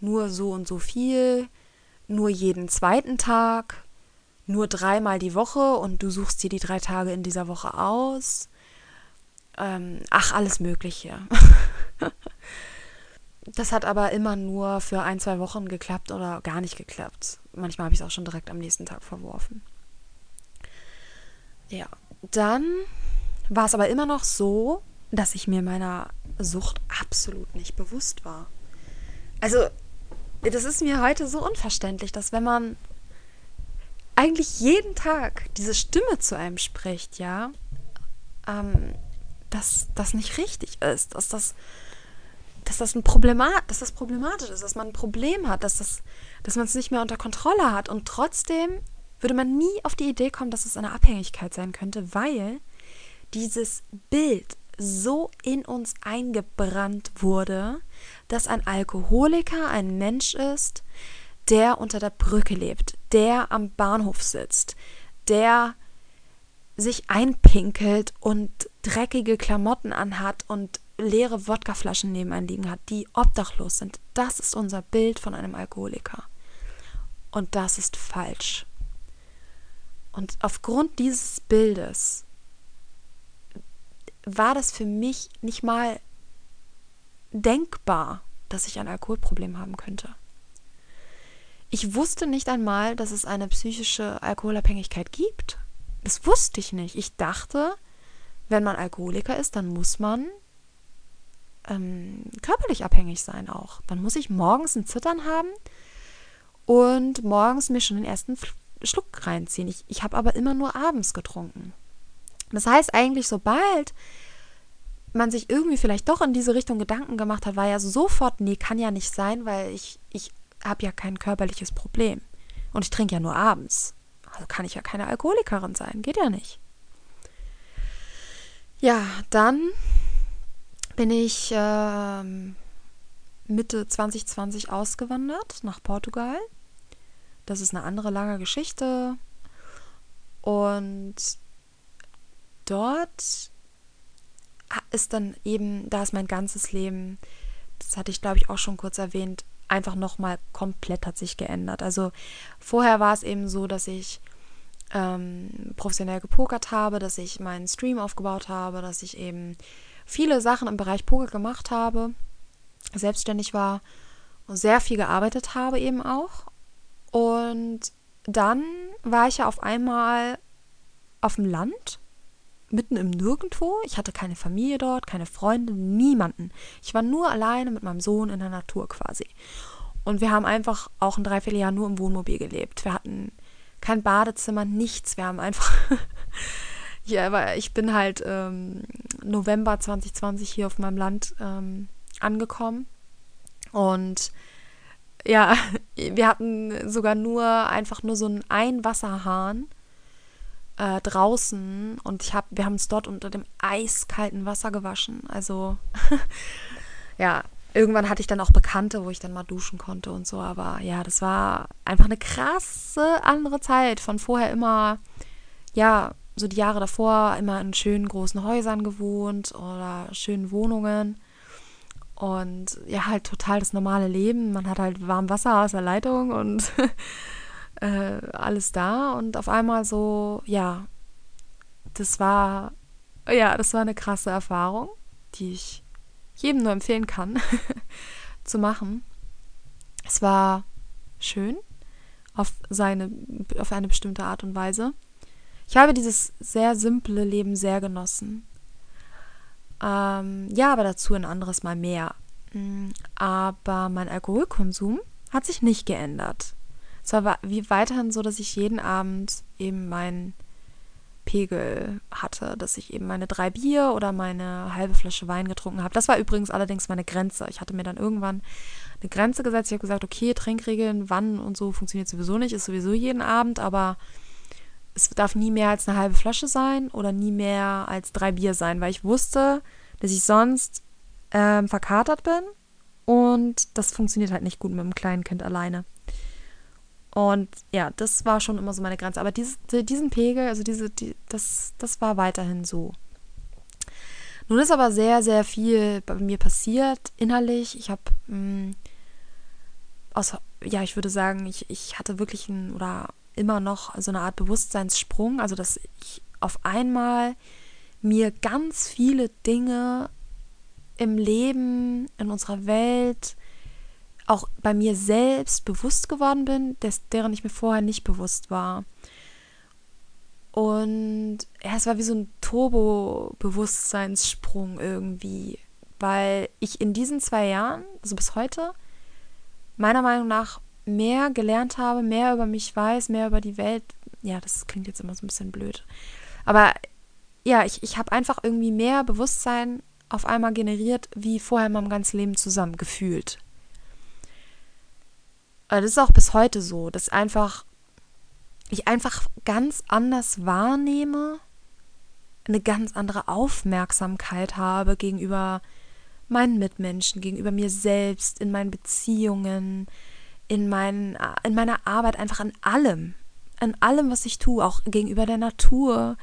Nur so und so viel. Nur jeden zweiten Tag nur dreimal die Woche und du suchst dir die drei Tage in dieser Woche aus. Ähm, ach, alles Mögliche. das hat aber immer nur für ein, zwei Wochen geklappt oder gar nicht geklappt. Manchmal habe ich es auch schon direkt am nächsten Tag verworfen. Ja, dann war es aber immer noch so, dass ich mir meiner Sucht absolut nicht bewusst war. Also, das ist mir heute so unverständlich, dass wenn man eigentlich jeden Tag diese Stimme zu einem spricht, ja, ähm, dass das nicht richtig ist, dass das, dass das ein Problemat, dass das problematisch ist, dass man ein Problem hat, dass das, dass man es nicht mehr unter Kontrolle hat. Und trotzdem würde man nie auf die Idee kommen, dass es eine Abhängigkeit sein könnte, weil dieses Bild so in uns eingebrannt wurde, dass ein Alkoholiker ein Mensch ist, der unter der Brücke lebt, der am Bahnhof sitzt, der sich einpinkelt und dreckige Klamotten anhat und leere Wodkaflaschen neben einem liegen hat, die obdachlos sind. Das ist unser Bild von einem Alkoholiker. Und das ist falsch. Und aufgrund dieses Bildes war das für mich nicht mal denkbar, dass ich ein Alkoholproblem haben könnte. Ich wusste nicht einmal, dass es eine psychische Alkoholabhängigkeit gibt. Das wusste ich nicht. Ich dachte, wenn man Alkoholiker ist, dann muss man ähm, körperlich abhängig sein auch. Dann muss ich morgens ein Zittern haben und morgens mir schon den ersten Schluck reinziehen. Ich, ich habe aber immer nur abends getrunken. Das heißt eigentlich, sobald man sich irgendwie vielleicht doch in diese Richtung Gedanken gemacht hat, war ja sofort, nee, kann ja nicht sein, weil ich, ich habe ja kein körperliches Problem. Und ich trinke ja nur abends. Also kann ich ja keine Alkoholikerin sein. Geht ja nicht. Ja, dann bin ich äh, Mitte 2020 ausgewandert nach Portugal. Das ist eine andere lange Geschichte. Und dort ist dann eben, da ist mein ganzes Leben, das hatte ich glaube ich auch schon kurz erwähnt, einfach nochmal komplett hat sich geändert. Also vorher war es eben so, dass ich ähm, professionell gepokert habe, dass ich meinen Stream aufgebaut habe, dass ich eben viele Sachen im Bereich Poker gemacht habe, selbstständig war und sehr viel gearbeitet habe eben auch. Und dann war ich ja auf einmal auf dem Land mitten im Nirgendwo. Ich hatte keine Familie dort, keine Freunde, niemanden. Ich war nur alleine mit meinem Sohn in der Natur quasi. Und wir haben einfach auch ein Dreivierteljahr nur im Wohnmobil gelebt. Wir hatten kein Badezimmer, nichts. Wir haben einfach. ja, aber ich bin halt ähm, November 2020 hier auf meinem Land ähm, angekommen. Und ja, wir hatten sogar nur einfach nur so einen Einwasserhahn äh, draußen und ich hab, wir haben uns dort unter dem eiskalten Wasser gewaschen. Also ja, irgendwann hatte ich dann auch Bekannte, wo ich dann mal duschen konnte und so. Aber ja, das war einfach eine krasse andere Zeit. Von vorher immer ja, so die Jahre davor immer in schönen großen Häusern gewohnt oder schönen Wohnungen. Und ja, halt total das normale Leben. Man hat halt warm Wasser aus der Leitung und äh, alles da. Und auf einmal so, ja, das war, ja, das war eine krasse Erfahrung, die ich jedem nur empfehlen kann zu machen. Es war schön auf seine, auf eine bestimmte Art und Weise. Ich habe dieses sehr simple Leben sehr genossen. Ähm, ja, aber dazu ein anderes Mal mehr. Mm, aber mein Alkoholkonsum hat sich nicht geändert. Es war wie weiterhin so, dass ich jeden Abend eben meinen Pegel hatte, dass ich eben meine drei Bier oder meine halbe Flasche Wein getrunken habe. Das war übrigens allerdings meine Grenze. Ich hatte mir dann irgendwann eine Grenze gesetzt. Ich habe gesagt, okay, Trinkregeln, wann und so funktioniert sowieso nicht, ist sowieso jeden Abend, aber es darf nie mehr als eine halbe Flasche sein oder nie mehr als drei Bier sein, weil ich wusste, dass ich sonst ähm, verkatert bin und das funktioniert halt nicht gut mit einem kleinen Kind alleine. Und ja, das war schon immer so meine Grenze. Aber dieses, diesen Pegel, also diese, die, das, das war weiterhin so. Nun ist aber sehr, sehr viel bei mir passiert innerlich. Ich habe aus, ja, ich würde sagen, ich, ich hatte wirklich ein oder immer noch so eine Art Bewusstseinssprung, also dass ich auf einmal mir ganz viele Dinge im Leben, in unserer Welt, auch bei mir selbst bewusst geworden bin, des, deren ich mir vorher nicht bewusst war. Und ja, es war wie so ein Turbo-Bewusstseinssprung irgendwie, weil ich in diesen zwei Jahren, also bis heute, meiner Meinung nach mehr gelernt habe, mehr über mich weiß, mehr über die Welt. Ja, das klingt jetzt immer so ein bisschen blöd. Aber ja, ich, ich habe einfach irgendwie mehr Bewusstsein auf einmal generiert, wie vorher in meinem ganzen Leben zusammen gefühlt. Das ist auch bis heute so, dass einfach ich einfach ganz anders wahrnehme, eine ganz andere Aufmerksamkeit habe gegenüber meinen Mitmenschen, gegenüber mir selbst, in meinen Beziehungen, in, mein, in meiner Arbeit, einfach an allem. An allem, was ich tue, auch gegenüber der Natur.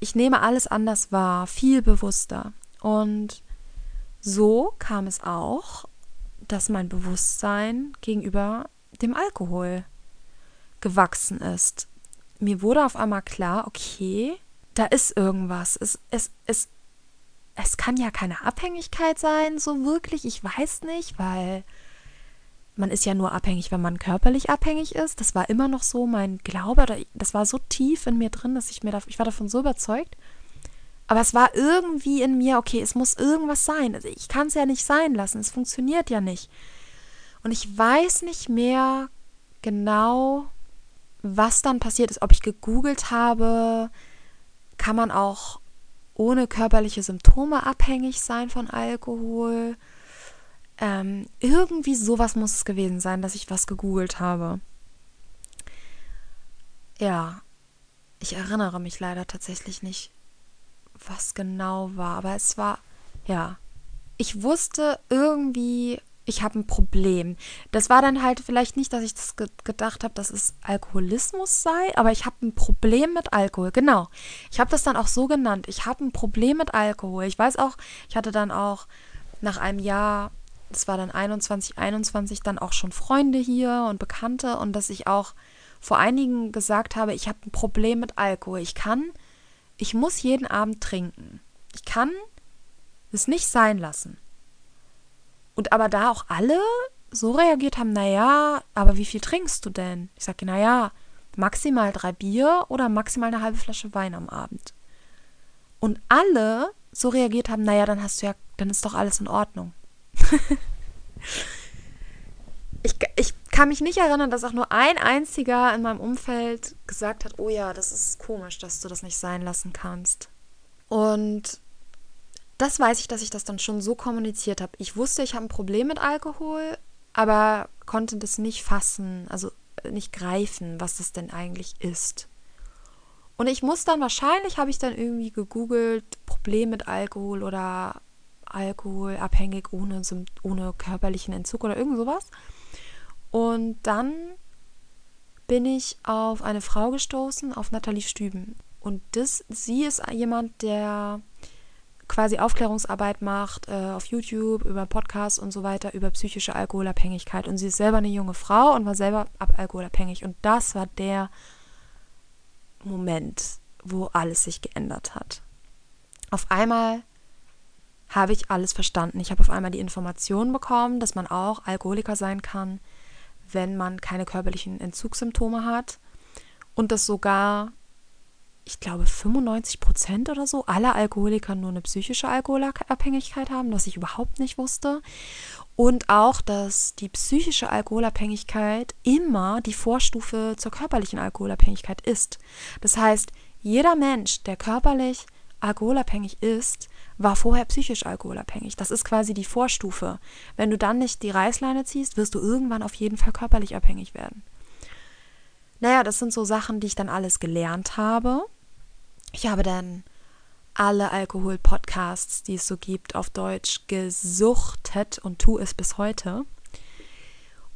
Ich nehme alles anders wahr, viel bewusster. Und so kam es auch, dass mein Bewusstsein gegenüber dem Alkohol gewachsen ist. Mir wurde auf einmal klar, okay, da ist irgendwas. Es, es, es, es kann ja keine Abhängigkeit sein, so wirklich. Ich weiß nicht, weil man ist ja nur abhängig, wenn man körperlich abhängig ist. Das war immer noch so mein Glaube, das war so tief in mir drin, dass ich mir ich war davon so überzeugt. Aber es war irgendwie in mir, okay, es muss irgendwas sein. Also ich kann es ja nicht sein lassen, es funktioniert ja nicht. Und ich weiß nicht mehr genau, was dann passiert ist. Ob ich gegoogelt habe, kann man auch ohne körperliche Symptome abhängig sein von Alkohol. Ähm, irgendwie sowas muss es gewesen sein, dass ich was gegoogelt habe. Ja, ich erinnere mich leider tatsächlich nicht, was genau war, aber es war, ja, ich wusste irgendwie, ich habe ein Problem. Das war dann halt vielleicht nicht, dass ich das ge gedacht habe, dass es Alkoholismus sei, aber ich habe ein Problem mit Alkohol. Genau. Ich habe das dann auch so genannt. Ich habe ein Problem mit Alkohol. Ich weiß auch, ich hatte dann auch nach einem Jahr das war dann 21, 21, dann auch schon Freunde hier und Bekannte und dass ich auch vor einigen gesagt habe, ich habe ein Problem mit Alkohol. Ich kann, ich muss jeden Abend trinken. Ich kann es nicht sein lassen. Und aber da auch alle so reagiert haben, naja, aber wie viel trinkst du denn? Ich sage, naja, maximal drei Bier oder maximal eine halbe Flasche Wein am Abend. Und alle so reagiert haben, naja, dann hast du ja, dann ist doch alles in Ordnung. ich, ich kann mich nicht erinnern, dass auch nur ein einziger in meinem Umfeld gesagt hat, oh ja, das ist komisch, dass du das nicht sein lassen kannst. Und das weiß ich, dass ich das dann schon so kommuniziert habe. Ich wusste, ich habe ein Problem mit Alkohol, aber konnte das nicht fassen, also nicht greifen, was das denn eigentlich ist. Und ich muss dann wahrscheinlich, habe ich dann irgendwie gegoogelt, Problem mit Alkohol oder alkoholabhängig ohne, ohne körperlichen Entzug oder irgend sowas. Und dann bin ich auf eine Frau gestoßen, auf Nathalie Stüben. Und das, sie ist jemand, der quasi Aufklärungsarbeit macht äh, auf YouTube, über Podcasts und so weiter, über psychische Alkoholabhängigkeit. Und sie ist selber eine junge Frau und war selber alkoholabhängig. Und das war der Moment, wo alles sich geändert hat. Auf einmal habe ich alles verstanden. Ich habe auf einmal die Information bekommen, dass man auch Alkoholiker sein kann, wenn man keine körperlichen Entzugssymptome hat. Und dass sogar ich glaube, 95 Prozent oder so aller Alkoholiker nur eine psychische Alkoholabhängigkeit haben, was ich überhaupt nicht wusste. Und auch, dass die psychische Alkoholabhängigkeit immer die Vorstufe zur körperlichen Alkoholabhängigkeit ist. Das heißt, jeder Mensch, der körperlich alkoholabhängig ist, war vorher psychisch alkoholabhängig. Das ist quasi die Vorstufe. Wenn du dann nicht die Reißleine ziehst, wirst du irgendwann auf jeden Fall körperlich abhängig werden. Naja, das sind so Sachen, die ich dann alles gelernt habe. Ich habe dann alle Alkohol-Podcasts, die es so gibt, auf Deutsch gesuchtet und tue es bis heute.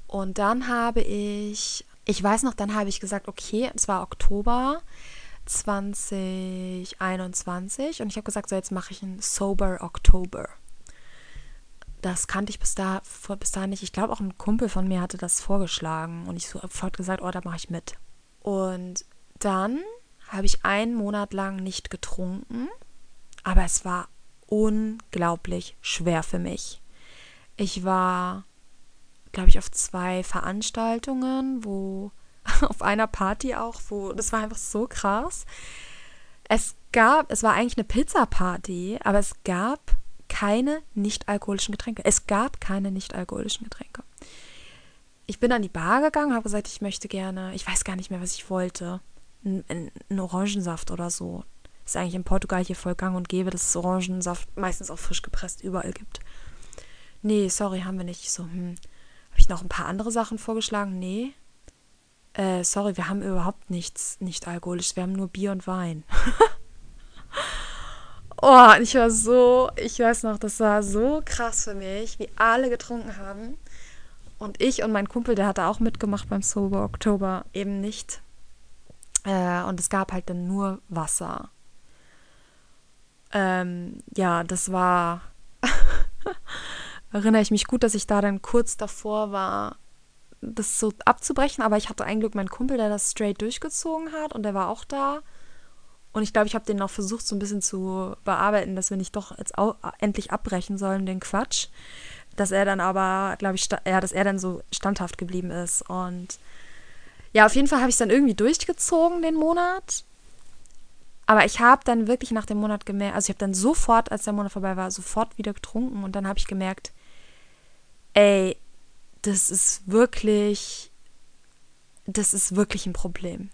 Und dann habe ich, ich weiß noch, dann habe ich gesagt, okay, es war Oktober 2021 und ich habe gesagt, so jetzt mache ich einen Sober Oktober. Das kannte ich bis, da, bis dahin nicht. Ich glaube, auch ein Kumpel von mir hatte das vorgeschlagen und ich sofort gesagt, oh, da mache ich mit. Und dann habe ich einen Monat lang nicht getrunken, aber es war unglaublich schwer für mich. Ich war, glaube ich, auf zwei Veranstaltungen, wo auf einer Party auch, wo das war einfach so krass. Es gab, es war eigentlich eine Pizza-Party, aber es gab keine nicht-alkoholischen Getränke. Es gab keine nicht-alkoholischen Getränke. Ich bin an die Bar gegangen, habe gesagt, ich möchte gerne, ich weiß gar nicht mehr, was ich wollte einen Orangensaft oder so. Ist eigentlich in Portugal hier voll gang und gäbe, dass es Orangensaft meistens auch frisch gepresst überall gibt. Nee, sorry, haben wir nicht. So, hm. Habe ich noch ein paar andere Sachen vorgeschlagen? Nee. Äh, sorry, wir haben überhaupt nichts nicht alkoholisch. Wir haben nur Bier und Wein. oh, ich war so, ich weiß noch, das war so krass für mich, wie alle getrunken haben. Und ich und mein Kumpel, der hatte auch mitgemacht beim Sober Oktober, eben nicht. Äh, und es gab halt dann nur Wasser. Ähm, ja, das war. erinnere ich mich gut, dass ich da dann kurz davor war, das so abzubrechen. Aber ich hatte ein Glück meinen Kumpel, der das straight durchgezogen hat und der war auch da. Und ich glaube, ich habe den noch versucht, so ein bisschen zu bearbeiten, dass wir nicht doch jetzt endlich abbrechen sollen, den Quatsch. Dass er dann aber, glaube ich, ja, dass er dann so standhaft geblieben ist. Und ja, auf jeden Fall habe ich es dann irgendwie durchgezogen, den Monat. Aber ich habe dann wirklich nach dem Monat gemerkt, also ich habe dann sofort, als der Monat vorbei war, sofort wieder getrunken und dann habe ich gemerkt, ey, das ist wirklich, das ist wirklich ein Problem.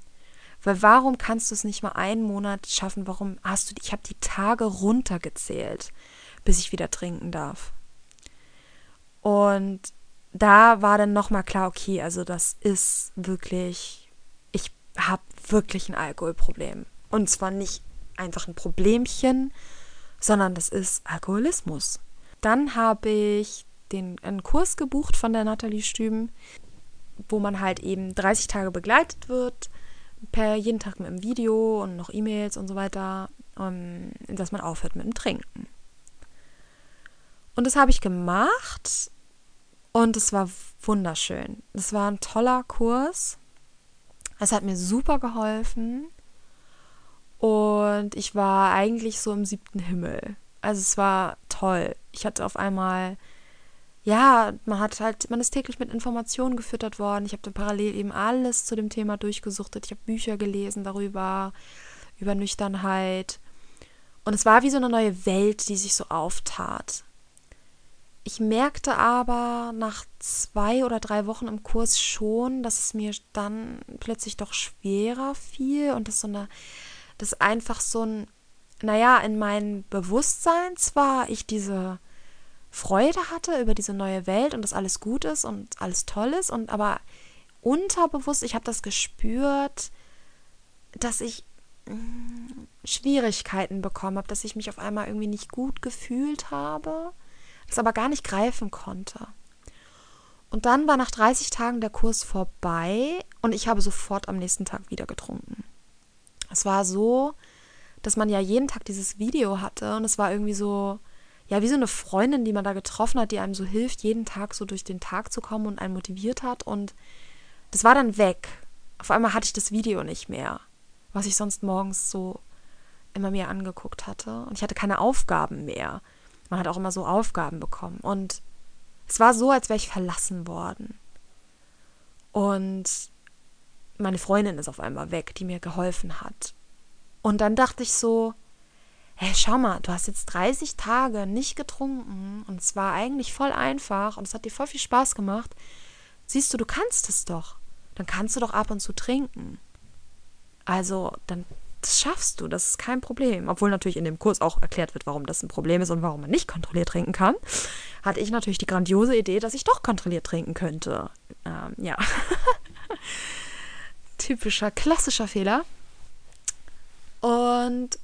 Weil warum kannst du es nicht mal einen Monat schaffen? Warum hast du, ich habe die Tage runtergezählt, bis ich wieder trinken darf. Und da war dann nochmal klar, okay, also das ist wirklich, ich habe wirklich ein Alkoholproblem. Und zwar nicht einfach ein Problemchen, sondern das ist Alkoholismus. Dann habe ich den, einen Kurs gebucht von der Nathalie Stüben, wo man halt eben 30 Tage begleitet wird, per jeden Tag mit einem Video und noch E-Mails und so weiter, um, ähm, dass man aufhört mit dem Trinken. Und das habe ich gemacht und es war wunderschön. Es war ein toller Kurs. Es hat mir super geholfen. Und ich war eigentlich so im siebten Himmel. Also es war toll. Ich hatte auf einmal, ja, man hat halt, man ist täglich mit Informationen gefüttert worden. Ich habe dann parallel eben alles zu dem Thema durchgesuchtet. Ich habe Bücher gelesen darüber, über Nüchternheit. Und es war wie so eine neue Welt, die sich so auftat. Ich merkte aber nach zwei oder drei Wochen im Kurs schon, dass es mir dann plötzlich doch schwerer fiel und dass so eine, dass einfach so ein, naja, in meinem Bewusstsein zwar ich diese Freude hatte über diese neue Welt und dass alles gut ist und alles toll ist und aber unterbewusst, ich habe das gespürt, dass ich mm, Schwierigkeiten bekommen habe, dass ich mich auf einmal irgendwie nicht gut gefühlt habe das aber gar nicht greifen konnte. Und dann war nach 30 Tagen der Kurs vorbei Und ich habe sofort am nächsten Tag wieder getrunken. Es war so, dass man ja jeden Tag dieses Video hatte und es war irgendwie so, ja, wie so eine Freundin, die man da getroffen hat, die einem so hilft, jeden Tag so durch den Tag zu kommen und einen motiviert hat. Und das war dann weg. Auf einmal hatte ich das Video nicht mehr, was ich sonst morgens so immer mir angeguckt hatte. Und ich hatte keine Aufgaben mehr. Man hat auch immer so Aufgaben bekommen. Und es war so, als wäre ich verlassen worden. Und meine Freundin ist auf einmal weg, die mir geholfen hat. Und dann dachte ich so, hey, schau mal, du hast jetzt 30 Tage nicht getrunken und es war eigentlich voll einfach und es hat dir voll viel Spaß gemacht. Siehst du, du kannst es doch. Dann kannst du doch ab und zu trinken. Also, dann das schaffst du, das ist kein Problem. Obwohl natürlich in dem Kurs auch erklärt wird, warum das ein Problem ist und warum man nicht kontrolliert trinken kann, hatte ich natürlich die grandiose Idee, dass ich doch kontrolliert trinken könnte. Ähm, ja. Typischer, klassischer Fehler. Und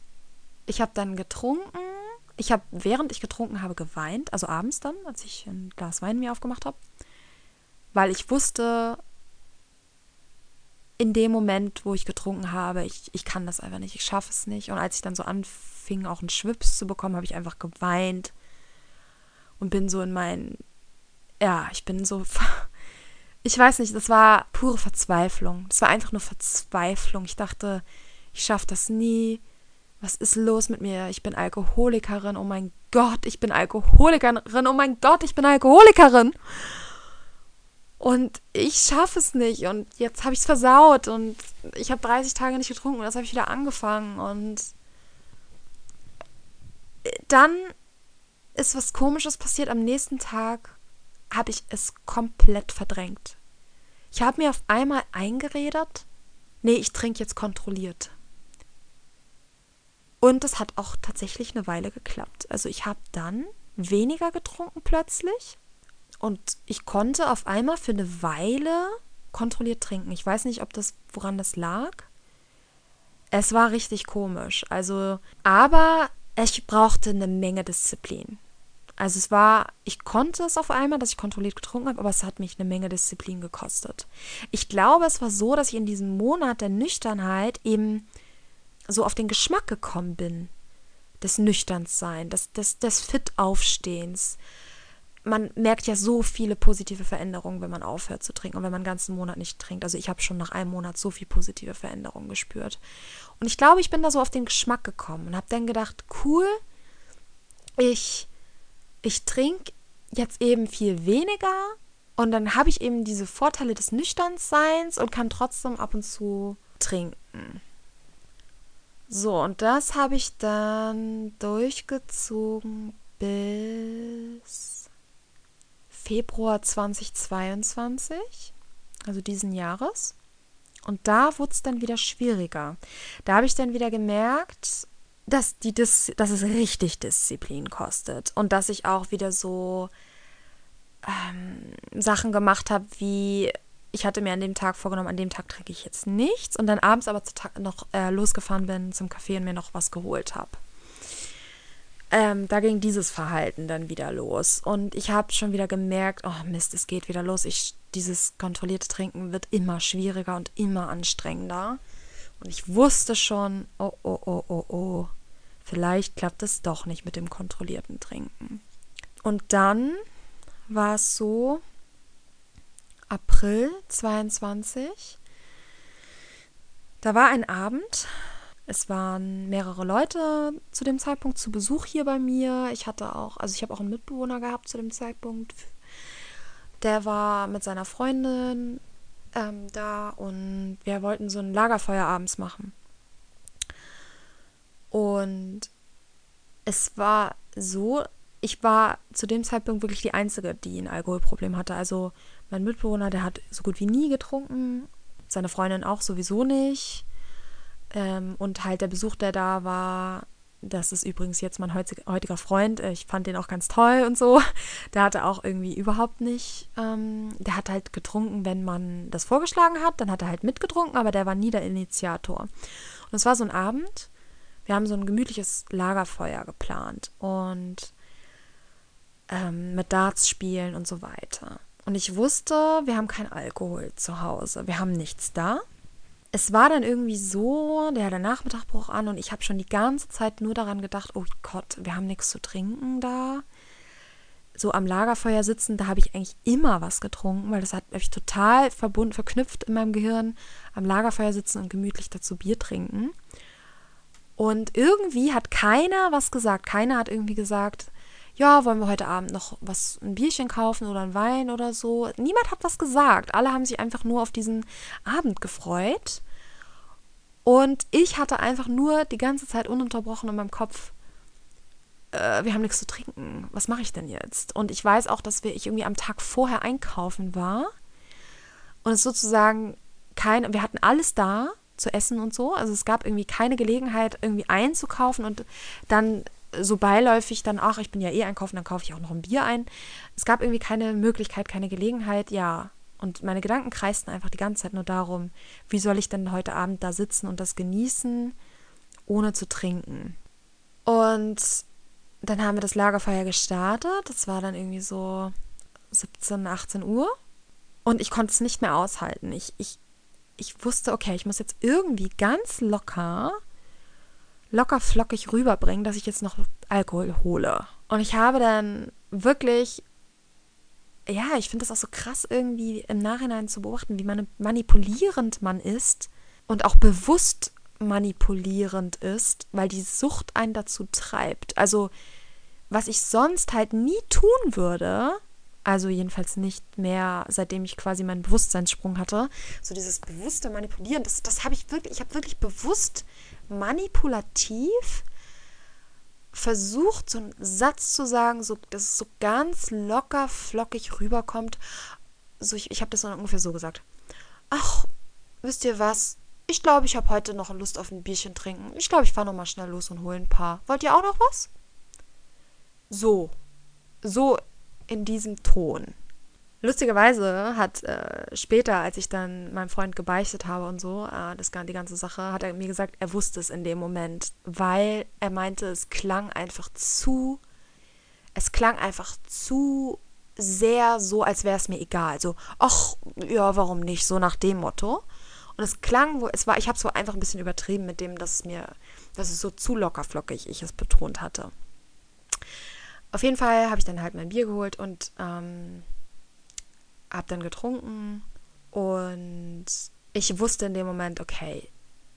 ich habe dann getrunken. Ich habe, während ich getrunken habe, geweint. Also abends dann, als ich ein Glas Wein mir aufgemacht habe. Weil ich wusste, in dem Moment, wo ich getrunken habe, ich, ich kann das einfach nicht, ich schaffe es nicht. Und als ich dann so anfing, auch einen Schwips zu bekommen, habe ich einfach geweint und bin so in mein, ja, ich bin so, ich weiß nicht, das war pure Verzweiflung. Das war einfach nur Verzweiflung. Ich dachte, ich schaffe das nie. Was ist los mit mir? Ich bin Alkoholikerin. Oh mein Gott, ich bin Alkoholikerin. Oh mein Gott, ich bin Alkoholikerin. Und ich schaffe es nicht. Und jetzt habe ich es versaut. Und ich habe 30 Tage nicht getrunken. Und jetzt habe ich wieder angefangen. Und dann ist was Komisches passiert. Am nächsten Tag habe ich es komplett verdrängt. Ich habe mir auf einmal eingeredet, nee, ich trinke jetzt kontrolliert. Und das hat auch tatsächlich eine Weile geklappt. Also ich habe dann weniger getrunken plötzlich und ich konnte auf einmal für eine Weile kontrolliert trinken. Ich weiß nicht, ob das, woran das lag. Es war richtig komisch. Also, aber ich brauchte eine Menge Disziplin. Also es war, ich konnte es auf einmal, dass ich kontrolliert getrunken habe, aber es hat mich eine Menge Disziplin gekostet. Ich glaube, es war so, dass ich in diesem Monat der Nüchternheit eben so auf den Geschmack gekommen bin. Des Nüchternseins, des, des, des Fit-Aufstehens, man merkt ja so viele positive Veränderungen, wenn man aufhört zu trinken und wenn man einen ganzen Monat nicht trinkt. Also ich habe schon nach einem Monat so viel positive Veränderungen gespürt. Und ich glaube, ich bin da so auf den Geschmack gekommen und habe dann gedacht, cool, ich, ich trinke jetzt eben viel weniger und dann habe ich eben diese Vorteile des Nüchternseins und kann trotzdem ab und zu trinken. So, und das habe ich dann durchgezogen bis Februar 2022, also diesen Jahres. Und da wurde es dann wieder schwieriger. Da habe ich dann wieder gemerkt, dass, die Dis dass es richtig Disziplin kostet und dass ich auch wieder so ähm, Sachen gemacht habe, wie ich hatte mir an dem Tag vorgenommen, an dem Tag trinke ich jetzt nichts und dann abends aber noch äh, losgefahren bin zum Café und mir noch was geholt habe ähm, da ging dieses Verhalten dann wieder los. Und ich habe schon wieder gemerkt, oh Mist, es geht wieder los. Ich, dieses kontrollierte Trinken wird immer schwieriger und immer anstrengender. Und ich wusste schon, oh, oh, oh, oh, oh, vielleicht klappt es doch nicht mit dem kontrollierten Trinken. Und dann war es so, April 22, da war ein Abend, es waren mehrere Leute zu dem Zeitpunkt zu Besuch hier bei mir. Ich hatte auch, also ich habe auch einen Mitbewohner gehabt zu dem Zeitpunkt. Der war mit seiner Freundin ähm, da und wir wollten so ein Lagerfeuer abends machen. Und es war so, ich war zu dem Zeitpunkt wirklich die Einzige, die ein Alkoholproblem hatte. Also mein Mitbewohner, der hat so gut wie nie getrunken, seine Freundin auch sowieso nicht. Ähm, und halt der Besuch, der da war, das ist übrigens jetzt mein heutiger Freund. Äh, ich fand den auch ganz toll und so. Der hatte auch irgendwie überhaupt nicht, ähm, der hat halt getrunken, wenn man das vorgeschlagen hat. Dann hat er halt mitgetrunken, aber der war nie der Initiator. Und es war so ein Abend. Wir haben so ein gemütliches Lagerfeuer geplant und ähm, mit Darts spielen und so weiter. Und ich wusste, wir haben kein Alkohol zu Hause. Wir haben nichts da. Es war dann irgendwie so, der, Nachmittag brach an und ich habe schon die ganze Zeit nur daran gedacht, oh Gott, wir haben nichts zu trinken da. So am Lagerfeuer sitzen, da habe ich eigentlich immer was getrunken, weil das hat mich total verbunden, verknüpft in meinem Gehirn. Am Lagerfeuer sitzen und gemütlich dazu Bier trinken. Und irgendwie hat keiner was gesagt. Keiner hat irgendwie gesagt, ja, wollen wir heute Abend noch was, ein Bierchen kaufen oder ein Wein oder so. Niemand hat was gesagt. Alle haben sich einfach nur auf diesen Abend gefreut. Und ich hatte einfach nur die ganze Zeit ununterbrochen in meinem Kopf, äh, wir haben nichts zu trinken. Was mache ich denn jetzt? Und ich weiß auch, dass wir, ich irgendwie am Tag vorher einkaufen war. Und es sozusagen kein, wir hatten alles da zu essen und so. Also es gab irgendwie keine Gelegenheit, irgendwie einzukaufen und dann so beiläufig dann, ach, ich bin ja eh einkaufen, dann kaufe ich auch noch ein Bier ein. Es gab irgendwie keine Möglichkeit, keine Gelegenheit, ja. Und meine Gedanken kreisten einfach die ganze Zeit nur darum, wie soll ich denn heute Abend da sitzen und das genießen, ohne zu trinken. Und dann haben wir das Lagerfeuer gestartet. Das war dann irgendwie so 17, 18 Uhr. Und ich konnte es nicht mehr aushalten. Ich, ich, ich wusste, okay, ich muss jetzt irgendwie ganz locker locker flockig rüberbringen, dass ich jetzt noch Alkohol hole. Und ich habe dann wirklich, ja, ich finde das auch so krass irgendwie im Nachhinein zu beobachten, wie manipulierend man ist und auch bewusst manipulierend ist, weil die Sucht einen dazu treibt. Also, was ich sonst halt nie tun würde, also jedenfalls nicht mehr, seitdem ich quasi meinen Bewusstseinssprung hatte, so dieses bewusste Manipulieren, das, das habe ich wirklich, ich habe wirklich bewusst manipulativ versucht, so einen Satz zu sagen, so, dass es so ganz locker, flockig rüberkommt. So, ich ich habe das dann ungefähr so gesagt. Ach, wisst ihr was? Ich glaube, ich habe heute noch Lust auf ein Bierchen trinken. Ich glaube, ich fahre noch mal schnell los und hole ein paar. Wollt ihr auch noch was? So. So in diesem Ton. Lustigerweise hat äh, später, als ich dann meinem Freund gebeichtet habe und so, äh, das, die ganze Sache, hat er mir gesagt, er wusste es in dem Moment, weil er meinte, es klang einfach zu, es klang einfach zu sehr so, als wäre es mir egal. So, ach, ja, warum nicht? So nach dem Motto. Und es klang, wo es war, ich habe es so einfach ein bisschen übertrieben mit dem, dass es mir, dass es so zu lockerflockig ich es betont hatte. Auf jeden Fall habe ich dann halt mein Bier geholt und ähm, habe dann getrunken und ich wusste in dem Moment, okay,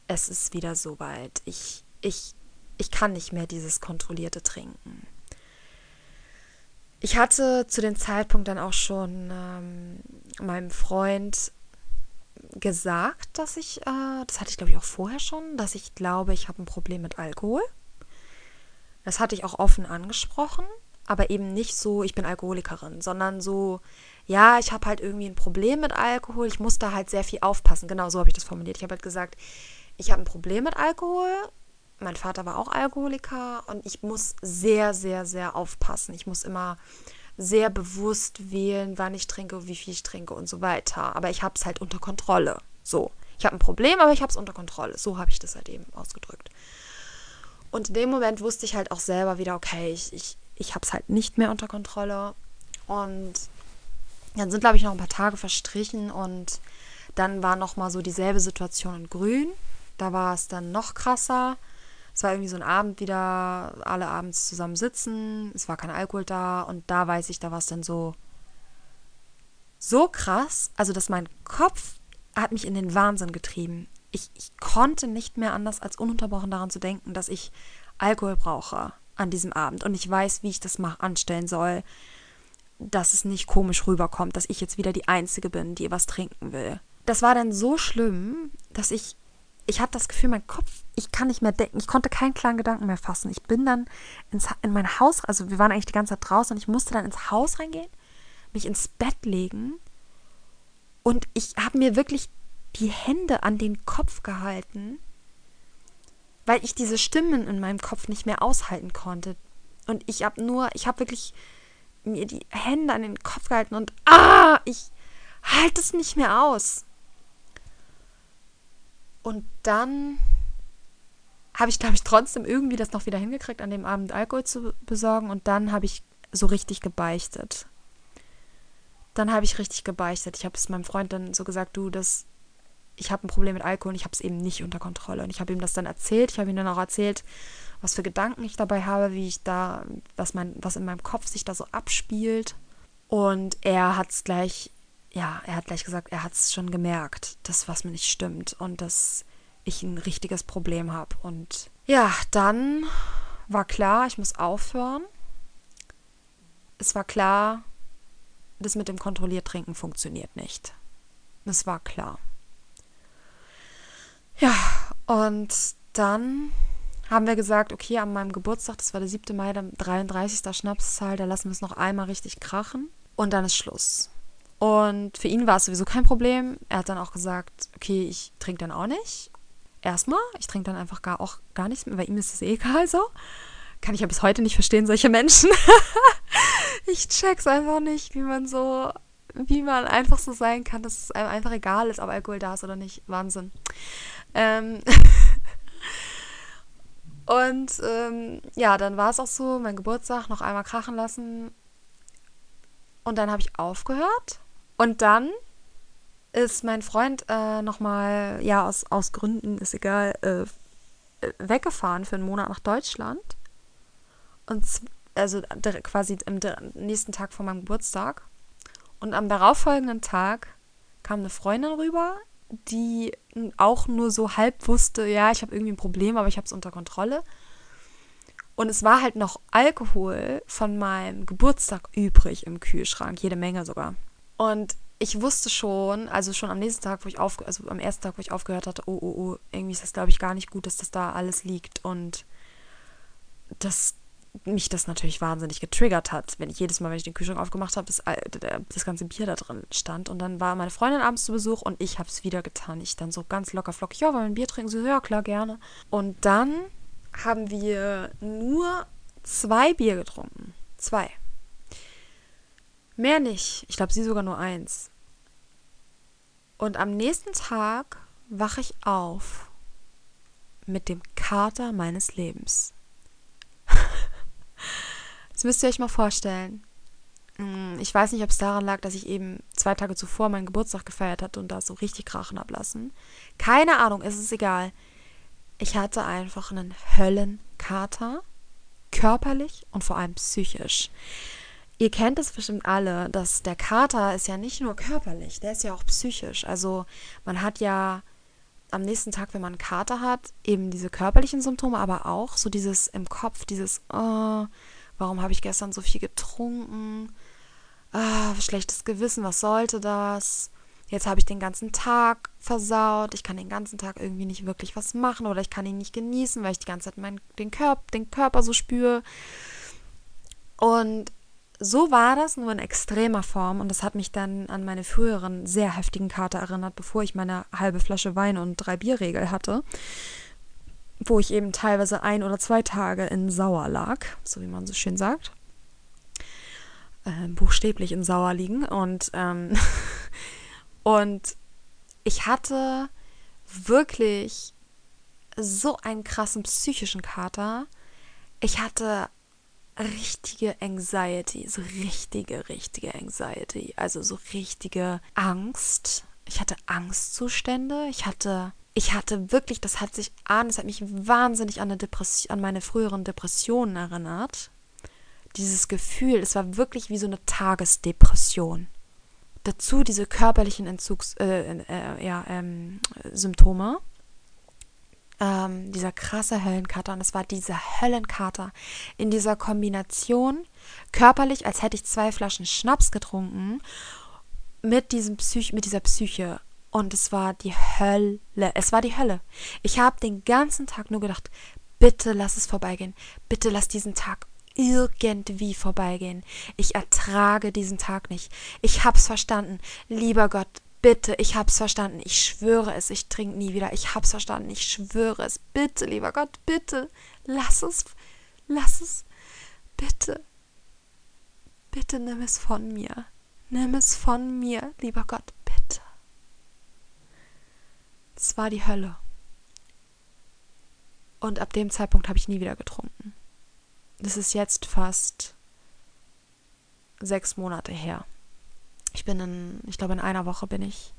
es ist wieder soweit. Ich, ich, ich kann nicht mehr dieses kontrollierte Trinken. Ich hatte zu dem Zeitpunkt dann auch schon ähm, meinem Freund gesagt, dass ich, äh, das hatte ich glaube ich auch vorher schon, dass ich glaube, ich habe ein Problem mit Alkohol. Das hatte ich auch offen angesprochen, aber eben nicht so, ich bin Alkoholikerin, sondern so, ja, ich habe halt irgendwie ein Problem mit Alkohol, ich muss da halt sehr viel aufpassen. Genau so habe ich das formuliert. Ich habe halt gesagt, ich habe ein Problem mit Alkohol. Mein Vater war auch Alkoholiker und ich muss sehr, sehr, sehr aufpassen. Ich muss immer sehr bewusst wählen, wann ich trinke, wie viel ich trinke und so weiter. Aber ich habe es halt unter Kontrolle. So. Ich habe ein Problem, aber ich habe es unter Kontrolle. So habe ich das halt eben ausgedrückt. Und in dem Moment wusste ich halt auch selber wieder, okay, ich, ich, ich habe es halt nicht mehr unter Kontrolle. Und dann sind, glaube ich, noch ein paar Tage verstrichen und dann war noch mal so dieselbe Situation in Grün. Da war es dann noch krasser. Es war irgendwie so ein Abend wieder, alle abends zusammen sitzen. Es war kein Alkohol da und da weiß ich, da war es dann so so krass, also dass mein Kopf hat mich in den Wahnsinn getrieben. Ich, ich konnte nicht mehr anders als ununterbrochen daran zu denken, dass ich Alkohol brauche an diesem Abend und ich weiß, wie ich das mal anstellen soll dass es nicht komisch rüberkommt, dass ich jetzt wieder die Einzige bin, die was trinken will. Das war dann so schlimm, dass ich, ich hatte das Gefühl, mein Kopf, ich kann nicht mehr denken, ich konnte keinen klaren Gedanken mehr fassen. Ich bin dann ins, in mein Haus, also wir waren eigentlich die ganze Zeit draußen und ich musste dann ins Haus reingehen, mich ins Bett legen und ich habe mir wirklich die Hände an den Kopf gehalten, weil ich diese Stimmen in meinem Kopf nicht mehr aushalten konnte. Und ich habe nur, ich habe wirklich mir die Hände an den Kopf gehalten und ah, ich halte es nicht mehr aus. Und dann habe ich, glaube ich, trotzdem irgendwie das noch wieder hingekriegt, an dem Abend Alkohol zu besorgen. Und dann habe ich so richtig gebeichtet. dann habe ich richtig gebeichtet. Ich habe es meinem Freund dann so gesagt, du, das, ich habe ein Problem mit Alkohol und ich habe es eben nicht unter Kontrolle. Und ich habe ihm das dann erzählt. Ich habe ihm dann auch erzählt, was für Gedanken ich dabei habe, wie ich da, was mein, was in meinem Kopf sich da so abspielt. Und er hat es gleich, ja, er hat gleich gesagt, er hat es schon gemerkt, dass was mir nicht stimmt und dass ich ein richtiges Problem habe. Und ja, dann war klar, ich muss aufhören. Es war klar, das mit dem kontrolliert Trinken funktioniert nicht. Das war klar. Ja, und dann haben wir gesagt, okay, an meinem Geburtstag, das war der 7. Mai, der 33. Schnapszahl, da lassen wir es noch einmal richtig krachen und dann ist Schluss. Und für ihn war es sowieso kein Problem. Er hat dann auch gesagt, okay, ich trinke dann auch nicht. Erstmal, ich trinke dann einfach gar auch gar nichts mehr, weil ihm ist es eh egal so. Kann ich ja bis heute nicht verstehen, solche Menschen. ich check's einfach nicht, wie man so, wie man einfach so sein kann, dass es einem einfach egal ist, ob Alkohol da ist oder nicht. Wahnsinn. Ähm Und ähm, ja, dann war es auch so, mein Geburtstag noch einmal krachen lassen. Und dann habe ich aufgehört. Und dann ist mein Freund äh, nochmal, ja, aus, aus Gründen, ist egal, äh, weggefahren für einen Monat nach Deutschland. Und also quasi am nächsten Tag vor meinem Geburtstag. Und am darauffolgenden Tag kam eine Freundin rüber, die auch nur so halb wusste, ja, ich habe irgendwie ein Problem, aber ich habe es unter Kontrolle. Und es war halt noch Alkohol von meinem Geburtstag übrig im Kühlschrank, jede Menge sogar. Und ich wusste schon, also schon am nächsten Tag, wo ich auf, also am ersten Tag, wo ich aufgehört hatte, oh, oh, oh, irgendwie ist das, glaube ich, gar nicht gut, dass das da alles liegt. Und das mich das natürlich wahnsinnig getriggert hat, wenn ich jedes Mal, wenn ich den Kühlschrank aufgemacht habe, das, das ganze Bier da drin stand. Und dann war meine Freundin abends zu Besuch und ich habe es wieder getan. Ich dann so ganz locker flockig, ja, wollen wir ein Bier trinken? So, ja, klar, gerne. Und dann haben wir nur zwei Bier getrunken. Zwei. Mehr nicht. Ich glaube, sie sogar nur eins. Und am nächsten Tag wache ich auf mit dem Kater meines Lebens. Müsst ihr euch mal vorstellen. Mm, ich weiß nicht, ob es daran lag, dass ich eben zwei Tage zuvor meinen Geburtstag gefeiert hatte und da so richtig krachen ablassen. Keine Ahnung, es ist egal. Ich hatte einfach einen Höllenkater. Körperlich und vor allem psychisch. Ihr kennt es bestimmt alle, dass der Kater ist ja nicht nur körperlich, der ist ja auch psychisch. Also man hat ja am nächsten Tag, wenn man einen Kater hat, eben diese körperlichen Symptome, aber auch so dieses im Kopf, dieses, oh, warum habe ich gestern so viel getrunken? Ah, schlechtes Gewissen, was sollte das? Jetzt habe ich den ganzen Tag versaut. Ich kann den ganzen Tag irgendwie nicht wirklich was machen oder ich kann ihn nicht genießen, weil ich die ganze Zeit meinen, den, Körper, den Körper so spüre. Und so war das nur in extremer Form und das hat mich dann an meine früheren sehr heftigen Kater erinnert, bevor ich meine halbe Flasche Wein und drei Bierregel hatte wo ich eben teilweise ein oder zwei Tage in Sauer lag, so wie man so schön sagt. Äh, buchstäblich in Sauer liegen. Und, ähm, und ich hatte wirklich so einen krassen psychischen Kater. Ich hatte richtige Anxiety, so richtige, richtige Anxiety, also so richtige Angst. Ich hatte Angstzustände, ich hatte ich hatte wirklich, das hat sich an, es hat mich wahnsinnig an, an meine früheren Depressionen erinnert. Dieses Gefühl, es war wirklich wie so eine Tagesdepression. Dazu diese körperlichen Entzugs, äh, äh, ja, ähm. Ähm, dieser krasse Höllenkater. Und es war dieser Höllenkater in dieser Kombination körperlich, als hätte ich zwei Flaschen Schnaps getrunken mit diesem Psych mit dieser Psyche und es war die Hölle. Es war die Hölle. Ich habe den ganzen Tag nur gedacht, bitte lass es vorbeigehen. Bitte lass diesen Tag irgendwie vorbeigehen. Ich ertrage diesen Tag nicht. Ich hab's verstanden. Lieber Gott, bitte, ich hab's verstanden. Ich schwöre es, ich trinke nie wieder. Ich hab's verstanden. Ich schwöre es. Bitte, lieber Gott, bitte, lass es. Lass es. Bitte. Bitte nimm es von mir. Nimm es von mir, lieber Gott. Es war die Hölle. Und ab dem Zeitpunkt habe ich nie wieder getrunken. Das ist jetzt fast sechs Monate her. Ich bin in, ich glaube, in einer Woche bin ich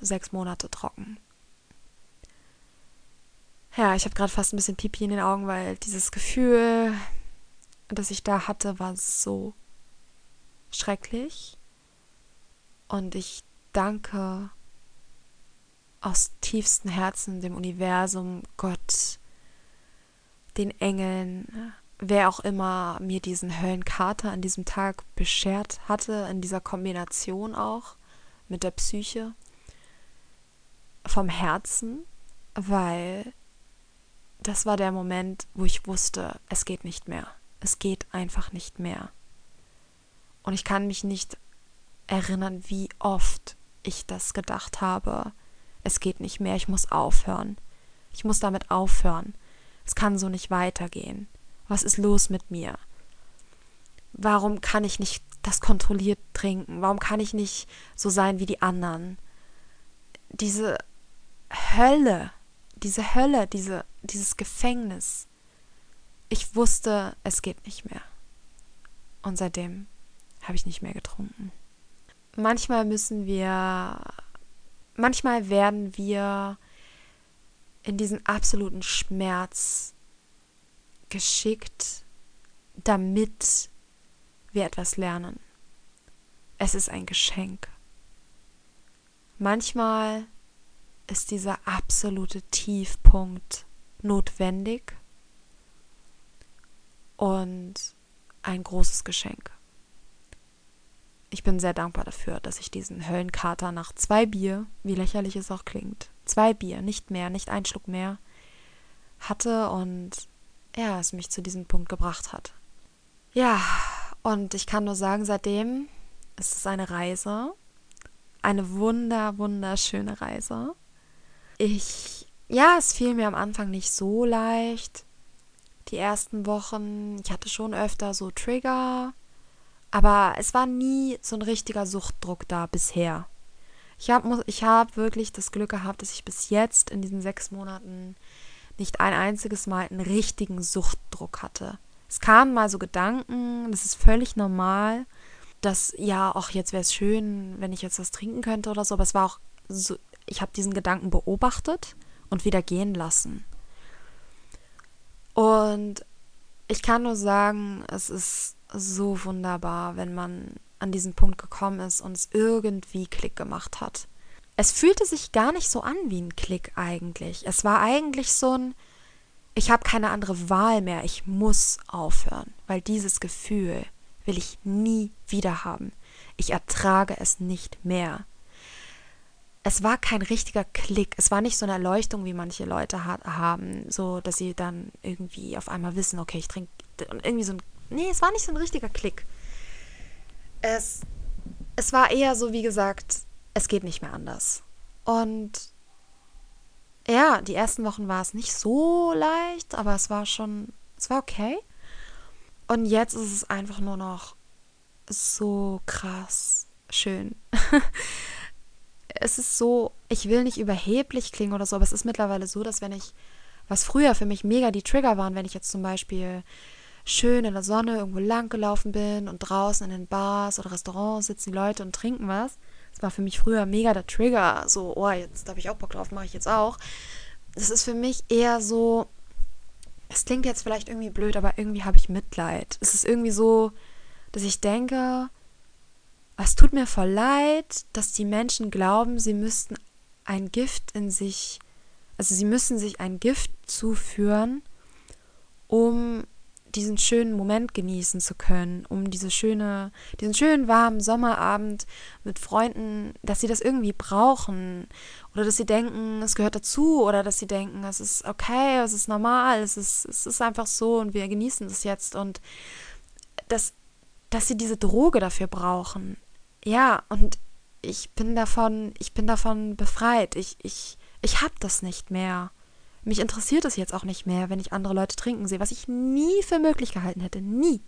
sechs Monate trocken. Ja, ich habe gerade fast ein bisschen Pipi in den Augen, weil dieses Gefühl, das ich da hatte, war so schrecklich. Und ich danke aus tiefstem Herzen dem Universum, Gott, den Engeln, wer auch immer mir diesen Höllenkater an diesem Tag beschert hatte, in dieser Kombination auch mit der Psyche, vom Herzen, weil das war der Moment, wo ich wusste, es geht nicht mehr. Es geht einfach nicht mehr. Und ich kann mich nicht erinnern, wie oft ich das gedacht habe. Es geht nicht mehr, ich muss aufhören. Ich muss damit aufhören. Es kann so nicht weitergehen. Was ist los mit mir? Warum kann ich nicht das kontrolliert trinken? Warum kann ich nicht so sein wie die anderen? Diese Hölle, diese Hölle, diese, dieses Gefängnis. Ich wusste, es geht nicht mehr. Und seitdem habe ich nicht mehr getrunken. Manchmal müssen wir, manchmal werden wir in diesen absoluten Schmerz geschickt, damit wir etwas lernen. Es ist ein Geschenk. Manchmal ist dieser absolute Tiefpunkt notwendig und ein großes Geschenk. Ich bin sehr dankbar dafür, dass ich diesen Höllenkater nach zwei Bier, wie lächerlich es auch klingt, zwei Bier, nicht mehr, nicht ein Schluck mehr, hatte und ja, es mich zu diesem Punkt gebracht hat. Ja, und ich kann nur sagen, seitdem ist es eine Reise, eine wunder, wunderschöne Reise. Ich, ja, es fiel mir am Anfang nicht so leicht. Die ersten Wochen, ich hatte schon öfter so Trigger, aber es war nie so ein richtiger Suchtdruck da bisher. Ich habe ich hab wirklich das Glück gehabt, dass ich bis jetzt in diesen sechs Monaten nicht ein einziges Mal einen richtigen Suchtdruck hatte. Es kamen mal so Gedanken, das ist völlig normal, dass ja, auch jetzt wäre es schön, wenn ich jetzt was trinken könnte oder so, aber es war auch so, ich habe diesen Gedanken beobachtet und wieder gehen lassen. Und ich kann nur sagen, es ist so wunderbar, wenn man an diesen Punkt gekommen ist und es irgendwie Klick gemacht hat. Es fühlte sich gar nicht so an wie ein Klick eigentlich. Es war eigentlich so ein, ich habe keine andere Wahl mehr, ich muss aufhören, weil dieses Gefühl will ich nie wieder haben. Ich ertrage es nicht mehr es war kein richtiger Klick. Es war nicht so eine Erleuchtung, wie manche Leute ha haben, so dass sie dann irgendwie auf einmal wissen, okay, ich trinke irgendwie so ein. Nee, es war nicht so ein richtiger Klick. Es, es war eher so, wie gesagt, es geht nicht mehr anders. Und ja, die ersten Wochen war es nicht so leicht, aber es war schon, es war okay. Und jetzt ist es einfach nur noch so krass schön. es ist so, ich will nicht überheblich klingen oder so, aber es ist mittlerweile so, dass wenn ich, was früher für mich mega die Trigger waren, wenn ich jetzt zum Beispiel schön in der Sonne irgendwo lang gelaufen bin und draußen in den Bars oder Restaurants sitzen die Leute und trinken was. Das war für mich früher mega der Trigger. So, oh, jetzt habe ich auch Bock drauf, mache ich jetzt auch. Das ist für mich eher so, es klingt jetzt vielleicht irgendwie blöd, aber irgendwie habe ich Mitleid. Es ist irgendwie so, dass ich denke, es tut mir voll leid, dass die Menschen glauben, sie müssten ein Gift in sich, also sie müssen sich ein Gift zuführen, um diesen schönen Moment genießen zu können, um diese schöne, diesen schönen warmen Sommerabend mit Freunden, dass sie das irgendwie brauchen oder dass sie denken, es gehört dazu oder dass sie denken, es ist okay, es ist normal, es ist, es ist einfach so und wir genießen es jetzt und dass, dass sie diese Droge dafür brauchen ja, und ich bin davon, ich bin davon befreit. Ich, ich, ich hab das nicht mehr. Mich interessiert es jetzt auch nicht mehr, wenn ich andere Leute trinken sehe, was ich nie für möglich gehalten hätte. Nie.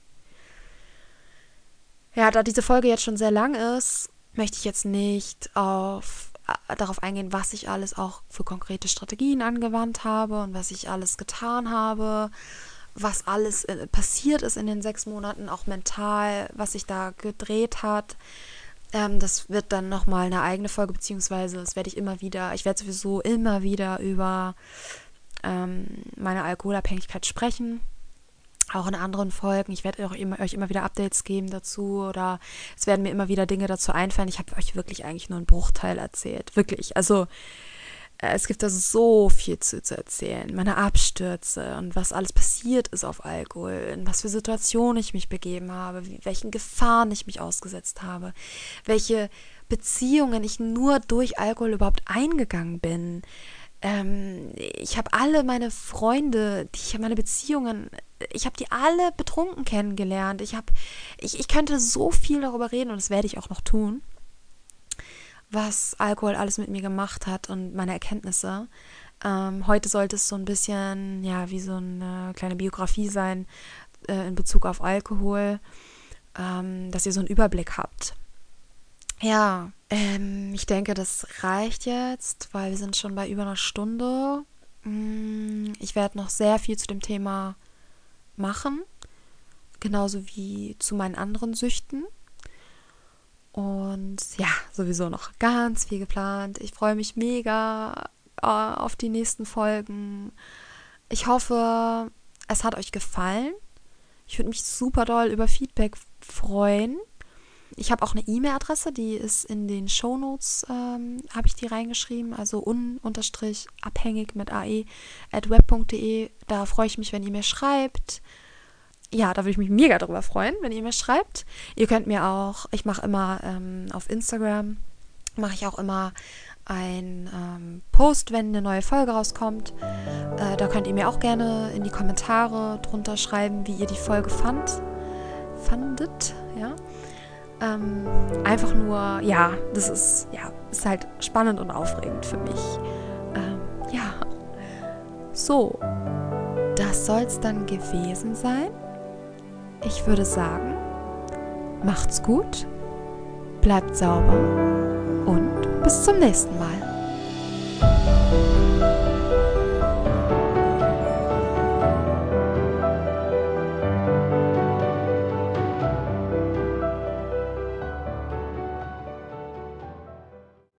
Ja, da diese Folge jetzt schon sehr lang ist, möchte ich jetzt nicht auf, äh, darauf eingehen, was ich alles auch für konkrete Strategien angewandt habe und was ich alles getan habe, was alles äh, passiert ist in den sechs Monaten, auch mental, was sich da gedreht hat Ähm, das wird dann nochmal eine eigene Folge, beziehungsweise das werde ich immer wieder, ich werde sowieso immer wieder über ähm, meine Alkoholabhängigkeit sprechen. Auch in anderen Folgen. Ich werde immer, euch immer wieder Updates geben dazu oder es werden mir immer wieder Dinge dazu einfallen. Ich habe euch wirklich eigentlich nur einen Bruchteil erzählt. Wirklich. Also äh, es gibt da so viel zu, zu erzählen. Meine Abstürze und was alles passiert ist auf Alkohol, in was für Situationen ich mich begeben habe, wie, welchen Gefahren ich mich ausgesetzt habe, welche Beziehungen ich nur durch Alkohol überhaupt eingegangen bin. Ähm, ich habe alle meine Freunde, die ich meine Beziehungen, ich habe die alle betrunken kennengelernt. Ich habe, ich, ich könnte so viel darüber reden und das werde ich auch noch tun was Alkohol alles mit mir gemacht hat und meine Erkenntnisse. Ähm, heute sollte es so ein bisschen, ja, wie so eine kleine Biografie sein äh, in Bezug auf Alkohol, ähm, dass ihr so einen Überblick habt. Ja, ähm, ich denke, das reicht jetzt, weil wir sind schon bei über einer Stunde. Mm, ich werde noch sehr viel zu dem Thema machen, genauso wie zu meinen anderen Süchten. Und ja, sowieso noch ganz viel geplant. Ich freue mich mega äh, auf die nächsten Folgen. Ich hoffe, es hat euch gefallen. Ich würde mich super doll über Feedback freuen. Ich habe auch eine E-Mail-Adresse, die ist in den Shownotes, ähm, habe ich die reingeschrieben, also un-abhängig mit ae at web.de. Da freue ich mich, wenn ihr mir schreibt ja, da würde ich mich mega darüber freuen, wenn ihr mir schreibt. Ihr könnt mir auch, ich mache immer ähm, auf Instagram, mache ich auch immer ein ähm, Post, wenn eine neue Folge rauskommt. Äh, da könnt ihr mir auch gerne in die Kommentare drunter schreiben, wie ihr die Folge fand, fandet. Ähm, einfach nur, ja, das ist, ja, ist halt spannend und aufregend für mich. Ähm, ja, so, das soll es dann gewesen sein. Ich würde sagen, macht's gut, bleibt sauber und bis zum nächsten Mal.